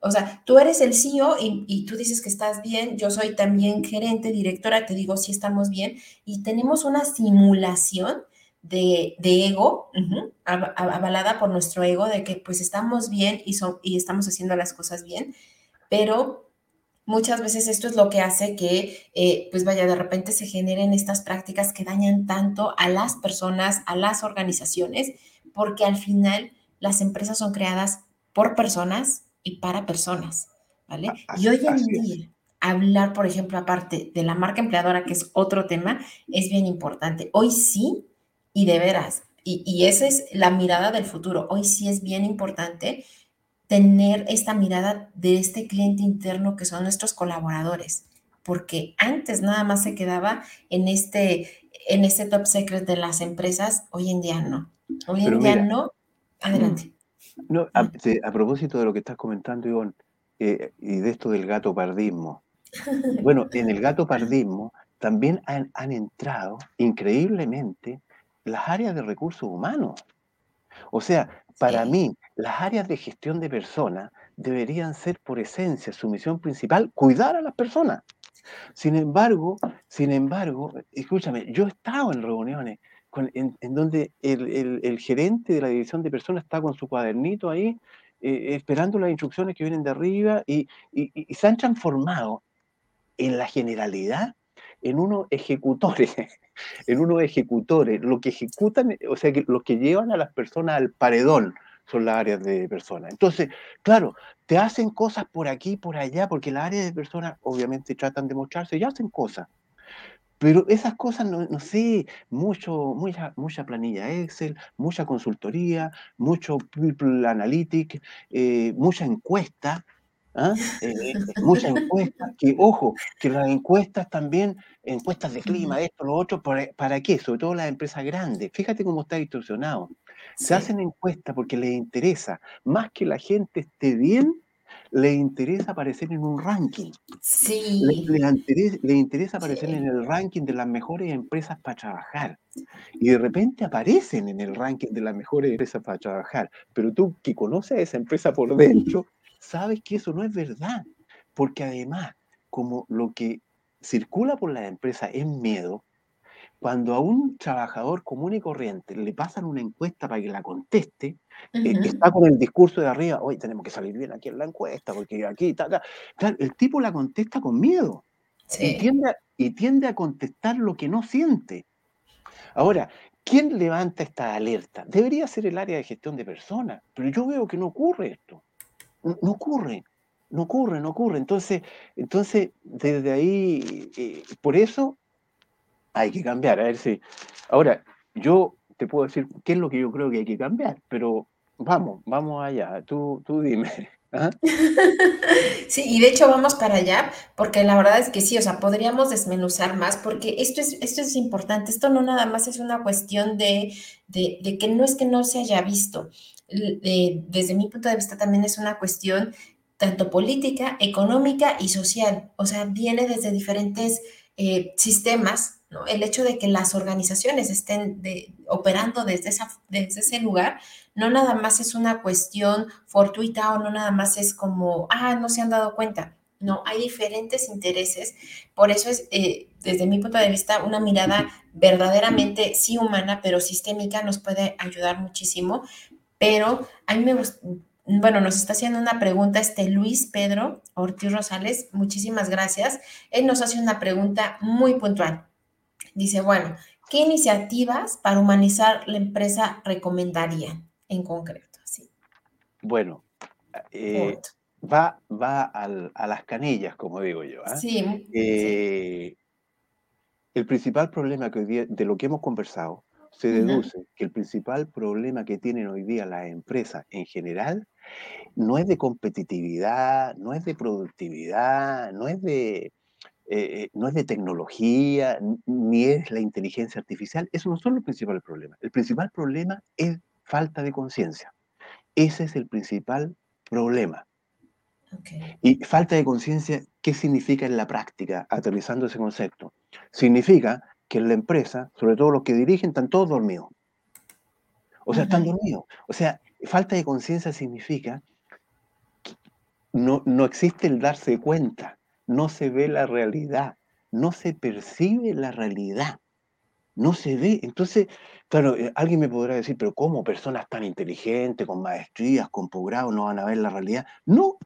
O sea, tú eres el CEO y, tú dices que estás bien, yo soy también gerente, directora, te digo si estamos bien, y tenemos una simulación de, ego, avalada por nuestro ego, de que pues estamos bien y, y estamos haciendo las cosas bien, pero muchas veces esto es lo que hace que, eh, pues vaya, de repente se generen estas prácticas que dañan tanto a las personas, a las organizaciones, porque al final las empresas son creadas por personas y para personas, ¿vale? y hoy en día, hablar, por ejemplo, aparte de la marca empleadora, que es otro tema, es bien importante. Hoy sí, y de veras, y, y esa es la mirada del futuro, hoy sí es bien importante tener esta mirada de este cliente interno que son nuestros colaboradores, porque antes nada más se quedaba en este, en este top secret de las empresas, hoy en día no. Hoy en día no. Adelante. No, a, a, propósito de lo que estás comentando, Ivonne, eh, y de esto del gato pardismo. Bueno, en el gato pardismo también han, han, entrado increíblemente las áreas de recursos humanos. O sea, para mí, las áreas de gestión de personas deberían ser por esencia, su misión principal, cuidar a las personas. Sin embargo, sin embargo, escúchame, yo he estado en reuniones en, donde el, gerente de la división de personas está con su cuadernito ahí, eh, esperando las instrucciones que vienen de arriba y, se han transformado en la generalidad en unos ejecutores, en unos ejecutores, lo que ejecutan, o sea, que los que llevan a las personas al paredón son las áreas de personas. Entonces, claro, te hacen cosas por aquí, por allá, porque las áreas de personas obviamente tratan de mostrarse y hacen cosas. Pero esas cosas, no, sé, mucho, mucha, mucha planilla Excel, mucha consultoría, mucho People Analytics, eh, mucha encuesta, ¿ah? eh, mucha encuesta, que ojo, que las encuestas también, encuestas de clima, esto, lo otro, ¿para, ¿para qué? Sobre todo las empresas grandes. Fíjate cómo está distorsionado. Se hacen encuestas porque les interesa, más que la gente esté bien, le interesa aparecer en un ranking. Sí. Le, interesa, aparecer en el ranking de las mejores empresas para trabajar. Y de repente aparecen en el ranking de las mejores empresas para trabajar. Pero tú que conoces a esa empresa por dentro, sabes que eso no es verdad. Porque además, como lo que circula por la empresa es miedo, cuando a un trabajador común y corriente le pasan una encuesta para que la conteste, eh, está con el discurso de arriba, hoy tenemos que salir bien aquí en la encuesta, porque aquí está acá. Claro, el tipo la contesta con miedo y, tiende a, contestar lo que no siente. Ahora, ¿quién levanta esta alerta? Debería ser el área de gestión de personas, pero yo veo que no ocurre esto. No, ocurre, no ocurre, no ocurre. Entonces, entonces desde ahí, eh, por eso hay que cambiar. A ver si. Ahora, yo te puedo decir qué es lo que yo creo que hay que cambiar, pero vamos, vamos allá, tú, tú dime. Sí, y de hecho vamos para allá, porque la verdad es que sí, o sea, podríamos desmenuzar más, porque esto es, esto es importante, esto no nada más es una cuestión de, de, que no es que no se haya visto, desde mi punto de vista también es una cuestión tanto política, económica y social, o sea, viene desde diferentes eh, sistemas, ¿no? El hecho de que las organizaciones estén operando desde ese lugar, no nada más es una cuestión fortuita o no nada más es como, ah, no se han dado cuenta. No, hay diferentes intereses. Por eso es, eh, desde mi punto de vista, una mirada verdaderamente sí humana, pero sistémica, nos puede ayudar muchísimo. Pero a mí me gusta bueno, nos está haciendo una pregunta este Luis Pedro Ortiz Rosales. Muchísimas gracias. Él nos hace una pregunta muy puntual. Dice, bueno, ¿qué iniciativas para humanizar la empresa recomendaría en concreto? Sí. Bueno, eh, va, va a las canillas, como digo yo. ¿ah? Sí, eh, El principal problema que hoy día, de lo que hemos conversado, se deduce que el principal problema que tienen hoy día las empresas en general no es de competitividad, no es de productividad, no es de, eh, no es de tecnología, ni es la inteligencia artificial. Eso no son los principales problemas. El principal problema es falta de conciencia. Ese es el principal problema. Y falta de conciencia, ¿qué significa en la práctica, aterrizando ese concepto? Significa que en la empresa, sobre todo los que dirigen, están todos dormidos. O sea, están dormidos. O sea, falta de conciencia significa que no, no existe el darse cuenta, no se ve la realidad, no se percibe la realidad, no se ve. Entonces, claro, eh, alguien me podrá decir, pero ¿cómo personas tan inteligentes, con maestrías, con posgrado, no van a ver la realidad? No,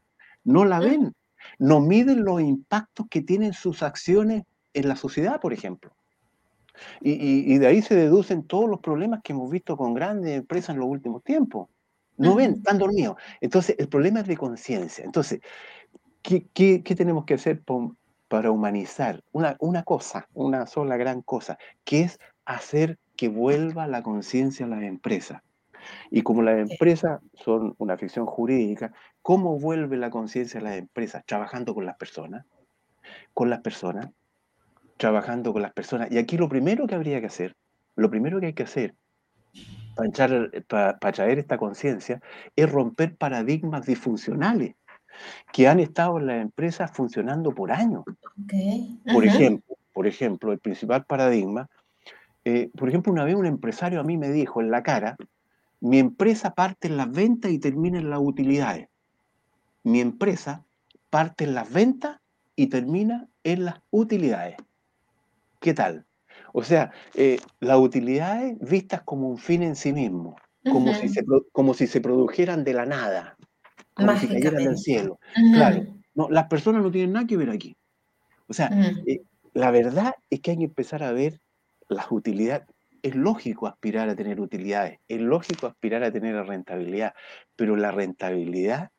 no la ven. No miden los impactos que tienen sus acciones en la sociedad, por ejemplo. Y, de ahí se deducen todos los problemas que hemos visto con grandes empresas en los últimos tiempos. No ven, están dormidos. Entonces, el problema es de conciencia. Entonces, ¿qué, tenemos que hacer para humanizar? Una, una cosa, una sola gran cosa, que es hacer que vuelva la conciencia a las empresas. Y como las empresas son una ficción jurídica, ¿cómo vuelve la conciencia a las empresas? Trabajando con las personas, con las personas, trabajando con las personas. Y aquí lo primero que habría que hacer, lo primero que hay que hacer para, traer esta conciencia es romper paradigmas disfuncionales que han estado en las empresas funcionando por años. Por, ejemplo, por ejemplo, el principal paradigma, eh, por ejemplo, una vez un empresario a mí me dijo en la cara, mi empresa parte en las ventas y termina en las utilidades. Mi empresa parte en las ventas y termina en las utilidades. ¿Qué tal? O sea, eh, las utilidades vistas como un fin en sí mismo, como, si se, como si se produjeran de la nada, como si cayeran del cielo. Claro, no, las personas no tienen nada que ver aquí. O sea, eh, la verdad es que hay que empezar a ver las utilidades. Es lógico aspirar a tener utilidades, es lógico aspirar a tener rentabilidad, pero la rentabilidad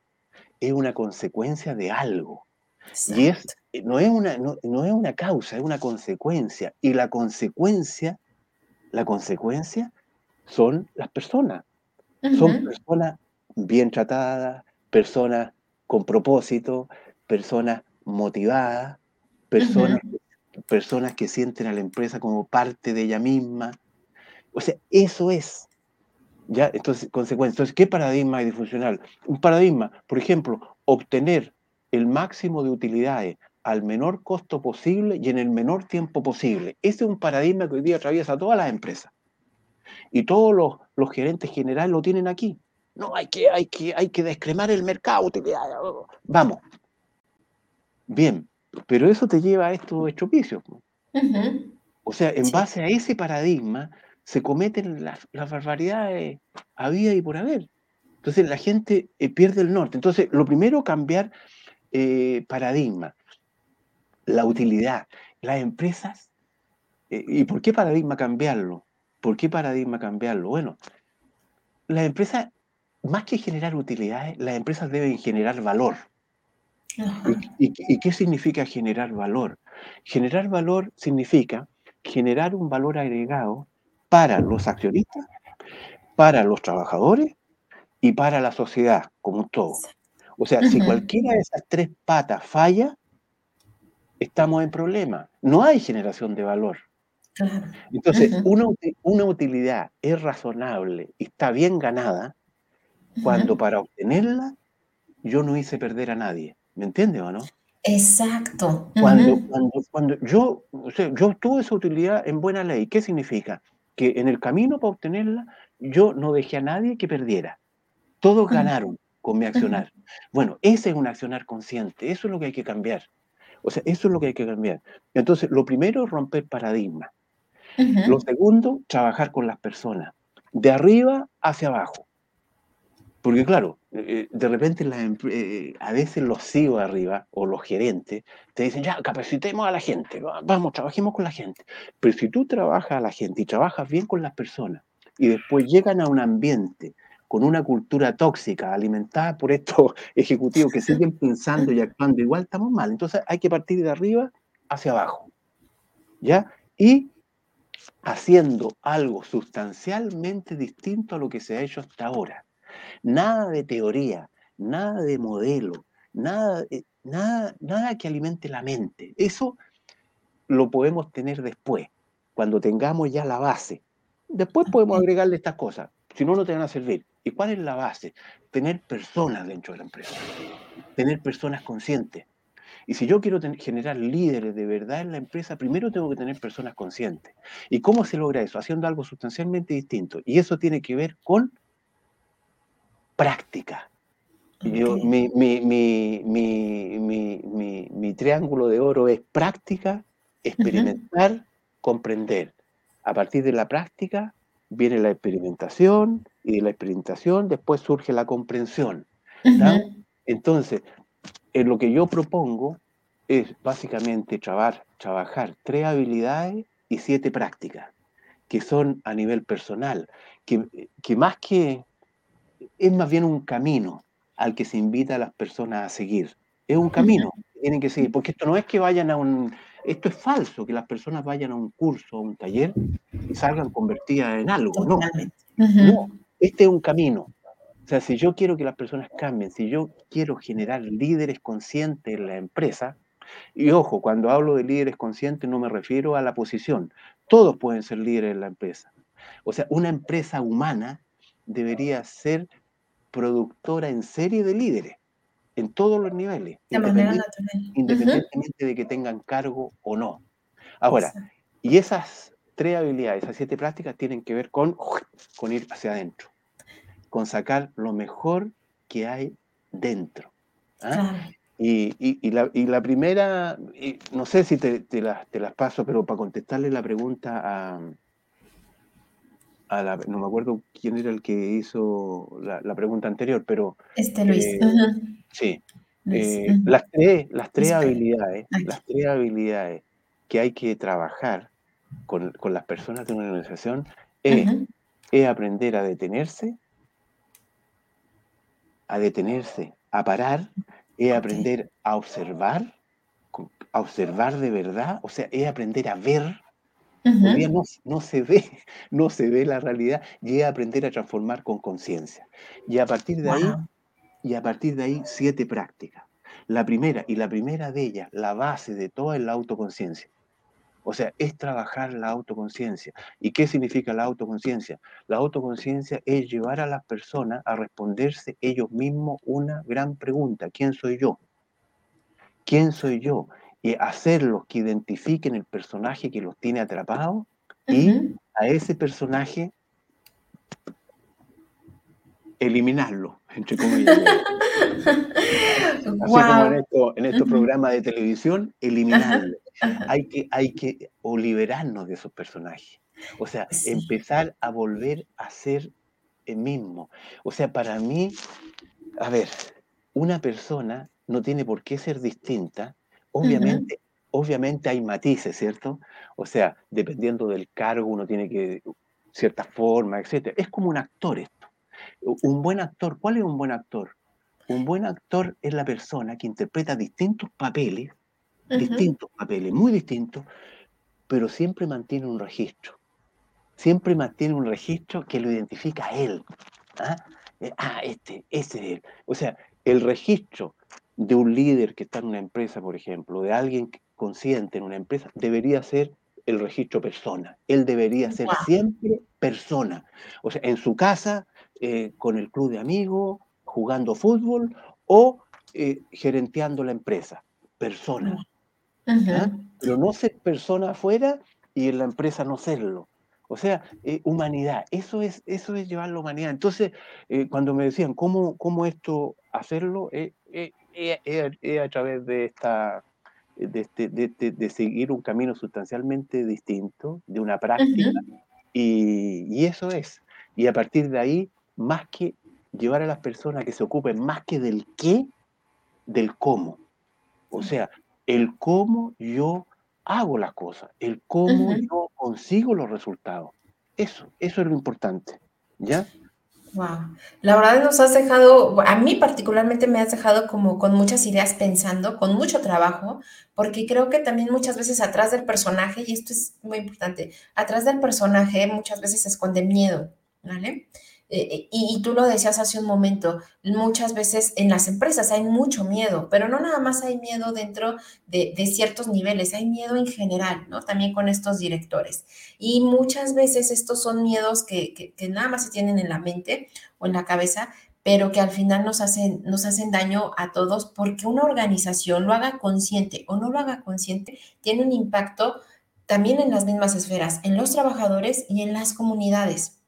es una consecuencia de algo. Y es, no, es una, no, es una causa, es una consecuencia. Y la consecuencia, la consecuencia son las personas. Son personas bien tratadas, personas con propósito, personas motivadas, personas, personas que sienten a la empresa como parte de ella misma. O sea, eso es. ¿Ya? Entonces, consecuencia. Entonces, ¿qué paradigma es disfuncional? Un paradigma, por ejemplo, obtener el máximo de utilidades al menor costo posible y en el menor tiempo posible. Ese es un paradigma que hoy día atraviesa todas las empresas. Y todos los, gerentes generales lo tienen aquí. No, hay que, hay que, hay que descremar el mercado. Vamos. Bien, pero eso te lleva a estos estropicios. O sea, en base a ese paradigma se cometen las, barbaridades a vida y por haber. Entonces la gente eh, pierde el norte. Entonces, lo primero, cambiar eh, paradigma, la utilidad. Las empresas, eh, ¿y por qué paradigma cambiarlo? ¿Por qué paradigma cambiarlo? Bueno, las empresas, más que generar utilidades, las empresas deben generar valor. ¿Y, qué significa generar valor? Generar valor significa generar un valor agregado para los accionistas, para los trabajadores y para la sociedad como un todo. O sea, si cualquiera de esas tres patas falla, estamos en problema. No hay generación de valor. Entonces, una, una, utilidad es razonable y está bien ganada cuando para obtenerla yo no hice perder a nadie. ¿Me entiendes o no? Exacto. Cuando, cuando, cuando yo, o sea, yo tuve esa utilidad en buena ley, ¿qué significa? Que en el camino para obtenerla yo no dejé a nadie que perdiera. Todos ganaron con mi accionar. Bueno, ese es un accionar consciente, eso es lo que hay que cambiar. O sea, eso es lo que hay que cambiar. Entonces, lo primero es romper paradigma. Lo segundo, trabajar con las personas, de arriba hacia abajo. Porque claro, eh, de repente eh, a veces los CEO arriba o los gerentes te dicen, ya, capacitemos a la gente, vamos, trabajemos con la gente. Pero si tú trabajas a la gente y trabajas bien con las personas y después llegan a un ambiente con una cultura tóxica alimentada por estos ejecutivos que siguen pensando y actuando igual, estamos mal. Entonces hay que partir de arriba hacia abajo. ¿Ya? Y haciendo algo sustancialmente distinto a lo que se ha hecho hasta ahora. Nada de teoría, nada de modelo, nada, nada, nada que alimente la mente. Eso lo podemos tener después, cuando tengamos ya la base. Después podemos agregarle estas cosas, si no, no te van a servir. ¿Y cuál es la base? Tener personas dentro de la empresa, tener personas conscientes. Y si yo quiero generar líderes de verdad en la empresa, primero tengo que tener personas conscientes. ¿Y cómo se logra eso? Haciendo algo sustancialmente distinto. Y eso tiene que ver con práctica. Yo, mi, mi, mi, mi, triángulo de oro es práctica, experimentar, comprender. A partir de la práctica viene la experimentación y de la experimentación después surge la comprensión. Entonces, en lo que yo propongo es básicamente trabajar, trabajar tres habilidades y siete prácticas, que son a nivel personal, que, que más que es más bien un camino al que se invita a las personas a seguir. Es un camino que tienen que seguir, porque esto no es que vayan a un... Esto es falso, que las personas vayan a un curso, a un taller y salgan convertidas en algo, no. No, este es un camino. O sea, si yo quiero que las personas cambien, si yo quiero generar líderes conscientes en la empresa, y ojo, cuando hablo de líderes conscientes no me refiero a la posición, todos pueden ser líderes en la empresa. O sea, una empresa humana debería ser productora en serie de líderes, en todos los niveles, independientemente, de que tengan cargo o no. Ahora, y esas tres habilidades, esas siete prácticas tienen que ver con, con ir hacia adentro, con sacar lo mejor que hay dentro. ¿ah? Y, la, primera, no sé si te, las, te, las, paso, pero para contestarle la pregunta a, no me acuerdo quién era el que hizo la, pregunta anterior, pero... Este Luis. Eh, sí. Eh, las tres, las tres habilidades, las tres habilidades que hay que trabajar con, las personas de una organización es, aprender a detenerse, a detenerse, a parar, es aprender a observar, a observar de verdad, o sea, es aprender a ver, no, se ve, no se ve la realidad y es aprender a transformar con conciencia. Y a partir de ahí, y a partir de ahí, siete prácticas. La primera, y la primera de ellas, la base de toda es la autoconciencia. O sea, es trabajar la autoconciencia. ¿Y qué significa la autoconciencia? La autoconciencia es llevar a las personas a responderse ellos mismos una gran pregunta. ¿Quién soy yo? ¿Quién soy yo? Y hacerlos que identifiquen el personaje que los tiene atrapados y a ese personaje eliminarlo, entre comillas. Así como en, estos programas de televisión, eliminarlo. Hay que, hay que o liberarnos de esos personajes. O sea, empezar a volver a ser el mismo. O sea, para mí, a ver, una persona no tiene por qué ser distinta Obviamente, obviamente hay matices, ¿cierto? O sea, dependiendo del cargo uno tiene que cierta forma, etc. Es como un actor esto. Un buen actor, ¿cuál es un buen actor? Un buen actor es la persona que interpreta distintos papeles, distintos papeles, muy distintos, pero siempre mantiene un registro. siempre mantiene un registro que lo identifica a él. ¿ah? Eh, ah, este, ese es él. O sea, el registro de un líder que está en una empresa, por ejemplo, de alguien consciente en una empresa, debería ser el registro persona. Él debería ser siempre persona. O sea, en su casa, eh, con el club de amigos, jugando fútbol o eh, gerenteando la empresa. Persona. ¿Ah? Pero no ser persona afuera y en la empresa no serlo. O sea, eh, humanidad, eso es, eso es llevar la humanidad. Entonces, cuando me decían, ¿cómo, cómo esto hacerlo? Es a través de esta este, de, de, seguir un camino sustancialmente distinto, de una práctica, y, y, eso es. Y a partir de ahí, más que llevar a las personas que se ocupen más que del qué, del cómo. O sea, el cómo yo hago las cosas, el cómo yo consigo los resultados. Eso, eso es lo importante. ¿Ya? Wow. La verdad nos has dejado, a mí particularmente me has dejado como con muchas ideas pensando, con mucho trabajo, porque creo que también muchas veces atrás del personaje, y esto es muy importante, atrás del personaje muchas veces se esconde miedo, ¿vale? Eh, y, tú lo decías hace un momento, muchas veces en las empresas hay mucho miedo, pero no nada más hay miedo dentro de, ciertos niveles, hay miedo en general, ¿no? También con estos directores. Y muchas veces estos son miedos que, nada más se tienen en la mente o en la cabeza, pero que al final nos hacen daño a todos porque una organización lo haga consciente o no lo haga consciente, tiene un impacto también en las mismas esferas, en los trabajadores y en las comunidades.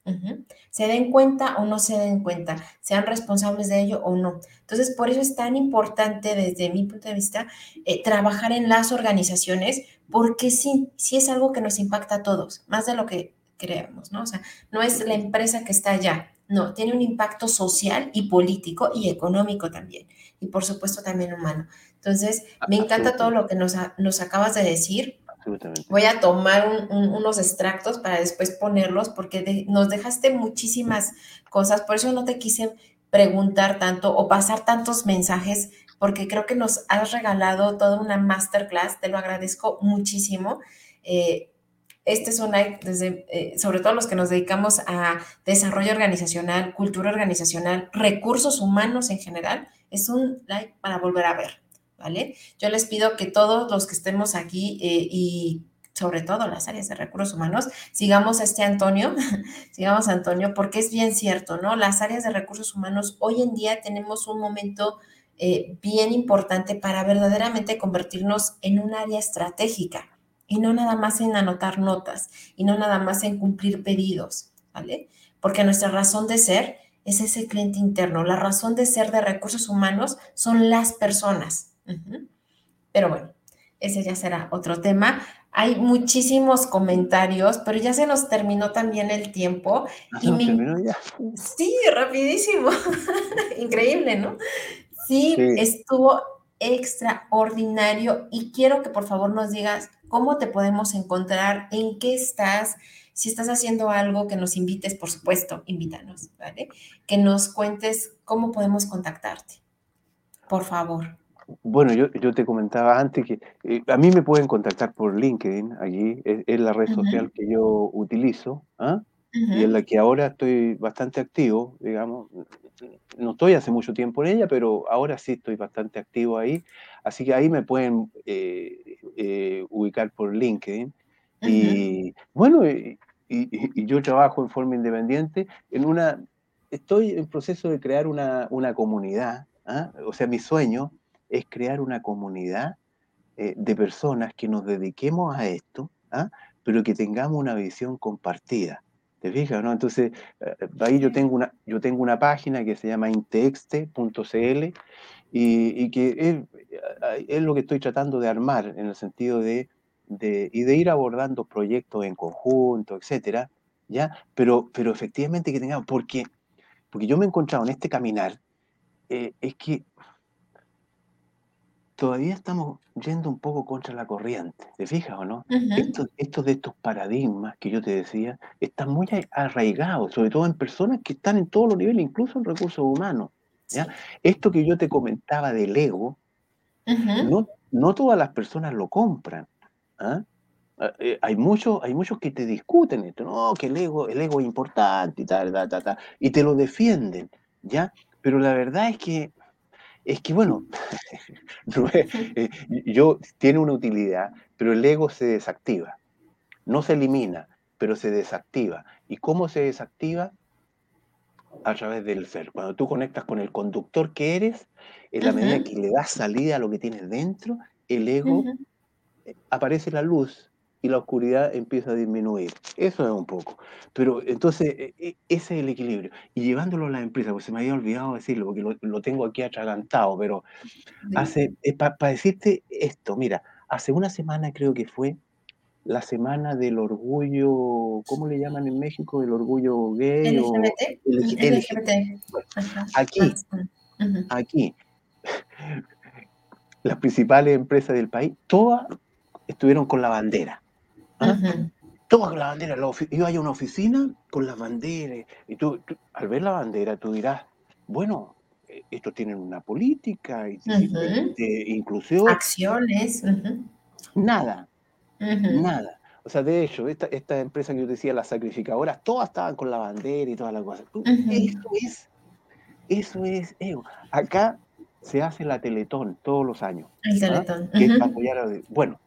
Se den cuenta o no se den cuenta, sean responsables de ello o no. Entonces, por eso es tan importante desde mi punto de vista eh, trabajar en las organizaciones, porque sí, sí es algo que nos impacta a todos, más de lo que creemos, ¿no? O sea, no es la empresa que está allá, no, tiene un impacto social y político y económico también, y por supuesto también humano. Entonces, me encanta todo lo que nos, nos acabas de decir. Voy a tomar unos extractos para después ponerlos porque nos dejaste muchísimas cosas, por eso no te quise preguntar tanto o pasar tantos mensajes porque creo que nos has regalado toda una masterclass, te lo agradezco muchísimo. Eh, este es un desde, eh, sobre todo los que nos dedicamos a desarrollo organizacional, cultura organizacional, recursos humanos en general, es un like para volver a ver. ¿Vale? Yo les pido que todos los que estemos aquí eh, y sobre todo las áreas de recursos humanos, sigamos a este Antonio, sigamos a Antonio, porque es bien cierto, ¿no? Las áreas de recursos humanos, hoy en día tenemos un momento eh, bien importante para verdaderamente convertirnos en un área estratégica y no nada más en anotar notas y no nada más en cumplir pedidos, ¿vale? Porque nuestra razón de ser es ese cliente interno, la razón de ser de recursos humanos son las personas, pero bueno, ese ya será otro tema. Hay muchísimos comentarios, pero ya se nos terminó también el tiempo. Ya? Sí, rapidísimo. Increíble, ¿no? Sí, estuvo extraordinario y quiero que por favor nos digas cómo te podemos encontrar, en qué estás, si estás haciendo algo que nos invites, por supuesto, invítanos, ¿vale? Que nos cuentes cómo podemos contactarte. Por favor. Bueno, yo, yo te comentaba antes que eh, a mí me pueden contactar por LinkedIn, allí es, la red social que yo utilizo, ¿ah? y en la que ahora estoy bastante activo, digamos. No estoy hace mucho tiempo en ella, pero ahora sí estoy bastante activo ahí. Así que ahí me pueden eh, eh, ubicar por LinkedIn. Y bueno, y, y, yo trabajo en forma independiente en una, estoy en proceso de crear una, una comunidad, ¿ah? o sea, mi sueño es crear una comunidad eh, de personas que nos dediquemos a esto, ¿ah? pero que tengamos una visión compartida. ¿Te fijas? No? Entonces, eh, ahí yo tengo, una, yo tengo una página que se llama intexte.cl y, que es, es, lo que estoy tratando de armar en el sentido de, de, y de ir abordando proyectos en conjunto, etcétera, ¿ya? Pero, pero efectivamente que tengamos, porque, porque yo me he encontrado en este caminar, eh, es que todavía estamos yendo un poco contra la corriente, ¿te fijas o no? estos, de estos paradigmas que yo te decía están muy arraigados, sobre todo en personas que están en todos los niveles, incluso en recursos humanos. ¿ya? Esto que yo te comentaba del ego, no, no todas las personas lo compran. ¿ah? eh, hay muchos, hay muchos que te discuten esto, no, que el ego, el ego es importante y tal, tal, tal, tal, y te lo defienden, ¿ya? Pero la verdad es que, es que bueno, eh, yo tiene una utilidad, pero el ego se desactiva, no se elimina, pero se desactiva. ¿Y cómo se desactiva? A través del ser. Cuando tú conectas con el conductor que eres, en la medida que le das salida a lo que tienes dentro, el ego eh, aparece la luz y la oscuridad empieza a disminuir. Eso es un poco. Pero entonces, e, e, ese es el equilibrio. Y llevándolo a la empresa, pues se me había olvidado decirlo, porque lo, tengo aquí atragantado, pero hace, eh, para decirte esto, mira, hace una semana creo que fue la semana del orgullo, ¿cómo le llaman en México? El orgullo gay LGBT. aquí, aquí, las principales empresas del país, todas estuvieron con la bandera. ¿Ah? Todas con la bandera. Iba a una oficina con las banderas. Y tú, al ver la bandera, tú dirás, bueno, eh, estos tienen una política de inclusión. Acciones. Nada, nada. O sea, de hecho, esta, esta empresa que yo decía, las sacrificadoras, todas estaban con la bandera y todas las cosas. Eso es, eso es ego. Acá se hace la Teletón todos los años. El Teletón. bueno,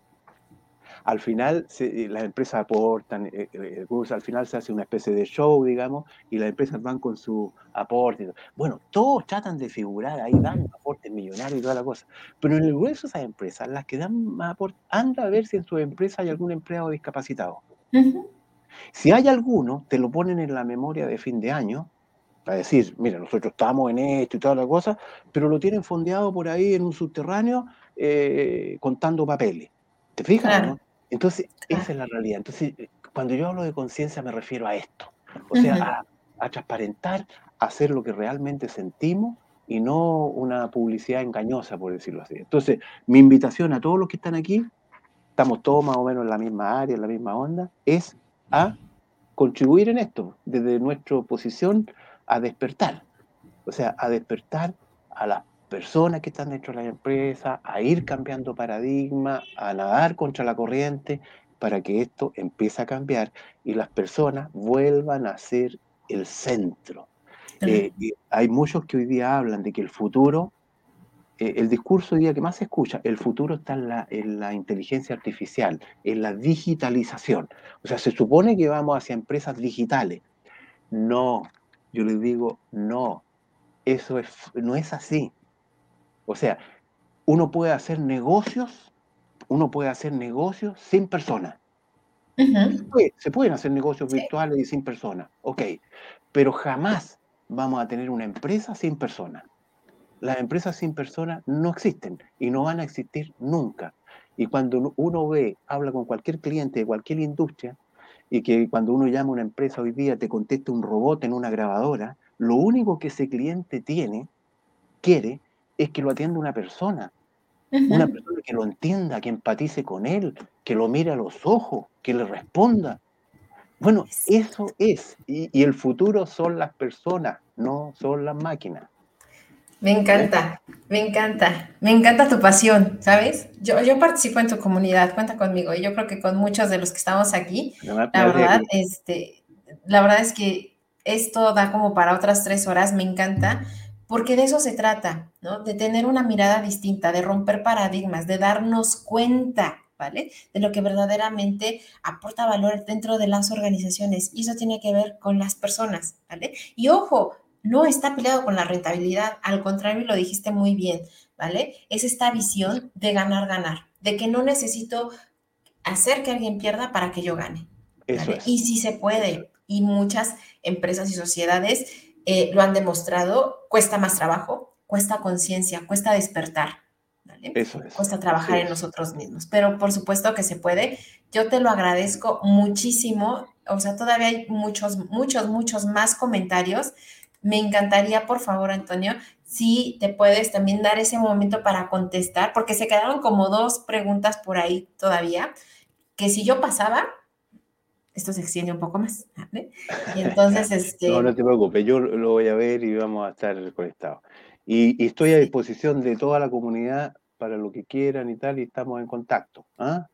al final eh, las empresas aportan, eh, eh, al final se hace una especie de show, digamos, y las empresas van con su aporte. Bueno, todos tratan de figurar ahí, dan aportes millonarios y toda la cosa. Pero en el grueso de esas empresas, las que dan más aportes, anda a ver si en su empresa hay algún empleado discapacitado. Si hay alguno, te lo ponen en la memoria de fin de año, para decir, mira, nosotros estamos en esto y toda la cosa, pero lo tienen fondeado por ahí en un subterráneo contando papeles. ¿Te fijas? ¿no? Entonces, esa es la realidad. Entonces, eh, cuando yo hablo de conciencia me refiero a esto. O sea, a, transparentar, a hacer lo que realmente sentimos y no una publicidad engañosa, por decirlo así. Entonces, mi invitación a todos los que están aquí, estamos todos más o menos en la misma área, en la misma onda, es a contribuir en esto, desde nuestra posición a despertar. O sea, a despertar a las personas que están dentro de la empresa, a ir cambiando paradigma, a nadar contra la corriente, para que esto empiece a cambiar y las personas vuelvan a ser el centro. Eh, hay muchos que hoy día hablan de que el futuro, eh, el discurso hoy día que más se escucha, el futuro está en la, en la inteligencia artificial, en la digitalización. O sea, se supone que vamos hacia empresas digitales. No, yo les digo, no, eso es, no es así. O sea, uno puede hacer negocios, uno puede hacer negocios sin personas. se, pueden hacer negocios virtuales y sin personas, ok, pero jamás vamos a tener una empresa sin personas. Las empresas sin personas no existen y no van a existir nunca. Y cuando uno ve, habla con cualquier cliente de cualquier industria, y que cuando uno llama a una empresa hoy día te contesta un robot en una grabadora, lo único que ese cliente tiene, quiere, es que lo atienda una persona. Una persona que lo entienda, que empatice con él, que lo mire a los ojos, que le responda. Bueno, eso es. Y, el futuro son las personas, no son las máquinas. Me encanta, me encanta, me encanta tu pasión, ¿sabes? Yo, yo participo en tu comunidad, cuenta conmigo, y yo creo que con muchos de los que estamos aquí, la verdad, este, la verdad es que esto da como para otras tres horas, me encanta, porque de eso se trata, ¿no? De tener una mirada distinta, de romper paradigmas, de darnos cuenta, ¿vale? De lo que verdaderamente aporta valor dentro de las organizaciones. Y eso tiene que ver con las personas, ¿vale? Y ojo, no está peleado con la rentabilidad, al contrario, lo dijiste muy bien, ¿vale? Es esta visión de ganar, ganar, de que no necesito hacer que alguien pierda para que yo gane. Y si se puede, y muchas empresas y sociedades eh, lo han demostrado, cuesta más trabajo, cuesta conciencia, cuesta despertar. Eso es. Cuesta trabajar en nosotros mismos, pero por supuesto que se puede. Yo te lo agradezco muchísimo. O sea, todavía hay muchos, muchos, muchos más comentarios. Me encantaría, por favor, Antonio, si te puedes también dar ese momento para contestar, porque se quedaron como dos preguntas por ahí todavía, que si yo pasaba, esto se extiende un poco más. Y entonces, este... no, no te preocupes, yo lo voy a ver y vamos a estar conectados. Y, estoy a disposición de toda la comunidad para lo que quieran y tal, y estamos en contacto. ¿ah?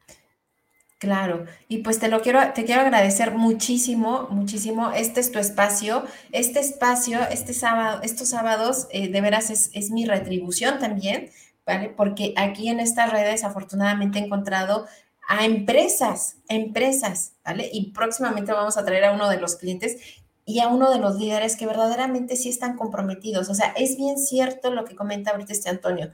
Claro, y pues te lo quiero, te quiero agradecer muchísimo, muchísimo. Este es tu espacio, este espacio, este sábado, estos sábados, eh, de veras es, es, mi retribución también, ¿vale? Porque aquí en estas redes afortunadamente he encontrado a empresas, empresas, ¿vale? Y próximamente vamos a traer a uno de los clientes y a uno de los líderes que verdaderamente sí están comprometidos. O sea, es bien cierto lo que comenta ahorita este Antonio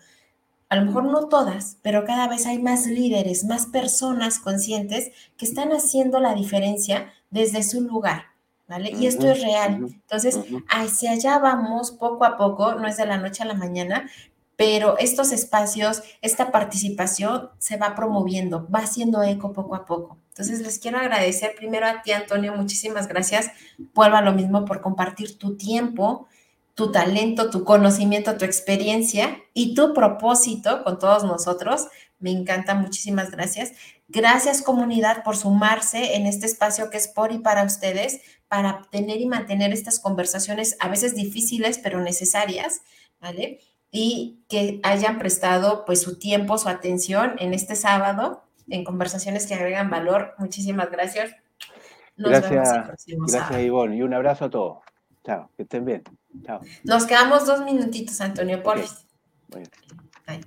a lo mejor no todas, pero cada vez hay más líderes, más personas conscientes que están haciendo la diferencia desde su lugar, ¿vale? Y esto es real. Entonces, hacia allá vamos poco a poco, no es de la noche a la mañana, pero estos espacios, esta participación se va promoviendo, va haciendo eco poco a poco. Entonces, les quiero agradecer primero a ti, Antonio, muchísimas gracias. Vuelvo a lo mismo por compartir tu tiempo, tu talento, tu conocimiento, tu experiencia y tu propósito con todos nosotros. Me encanta, muchísimas gracias. Gracias comunidad por sumarse en este espacio que es por y para ustedes, para tener y mantener estas conversaciones a veces difíciles, pero necesarias, ¿vale? Y que hayan prestado pues su tiempo, su atención en este sábado en conversaciones que agregan valor. Muchísimas gracias. Nos gracias, gracias Ivonne y un abrazo a todos. Chao, que estén bien. Chao. Nos quedamos dos minutitos, Antonio, por okay. Bueno. Bye.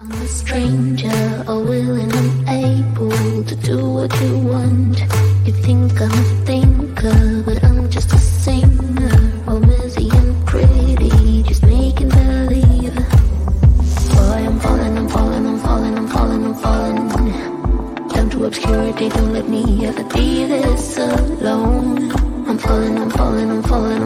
I'm a stranger, a willing and able to do what you want. You think I'm a thinker, but I'm just a obscurity, don't let me ever be this alone. I'm falling, I'm falling, I'm falling.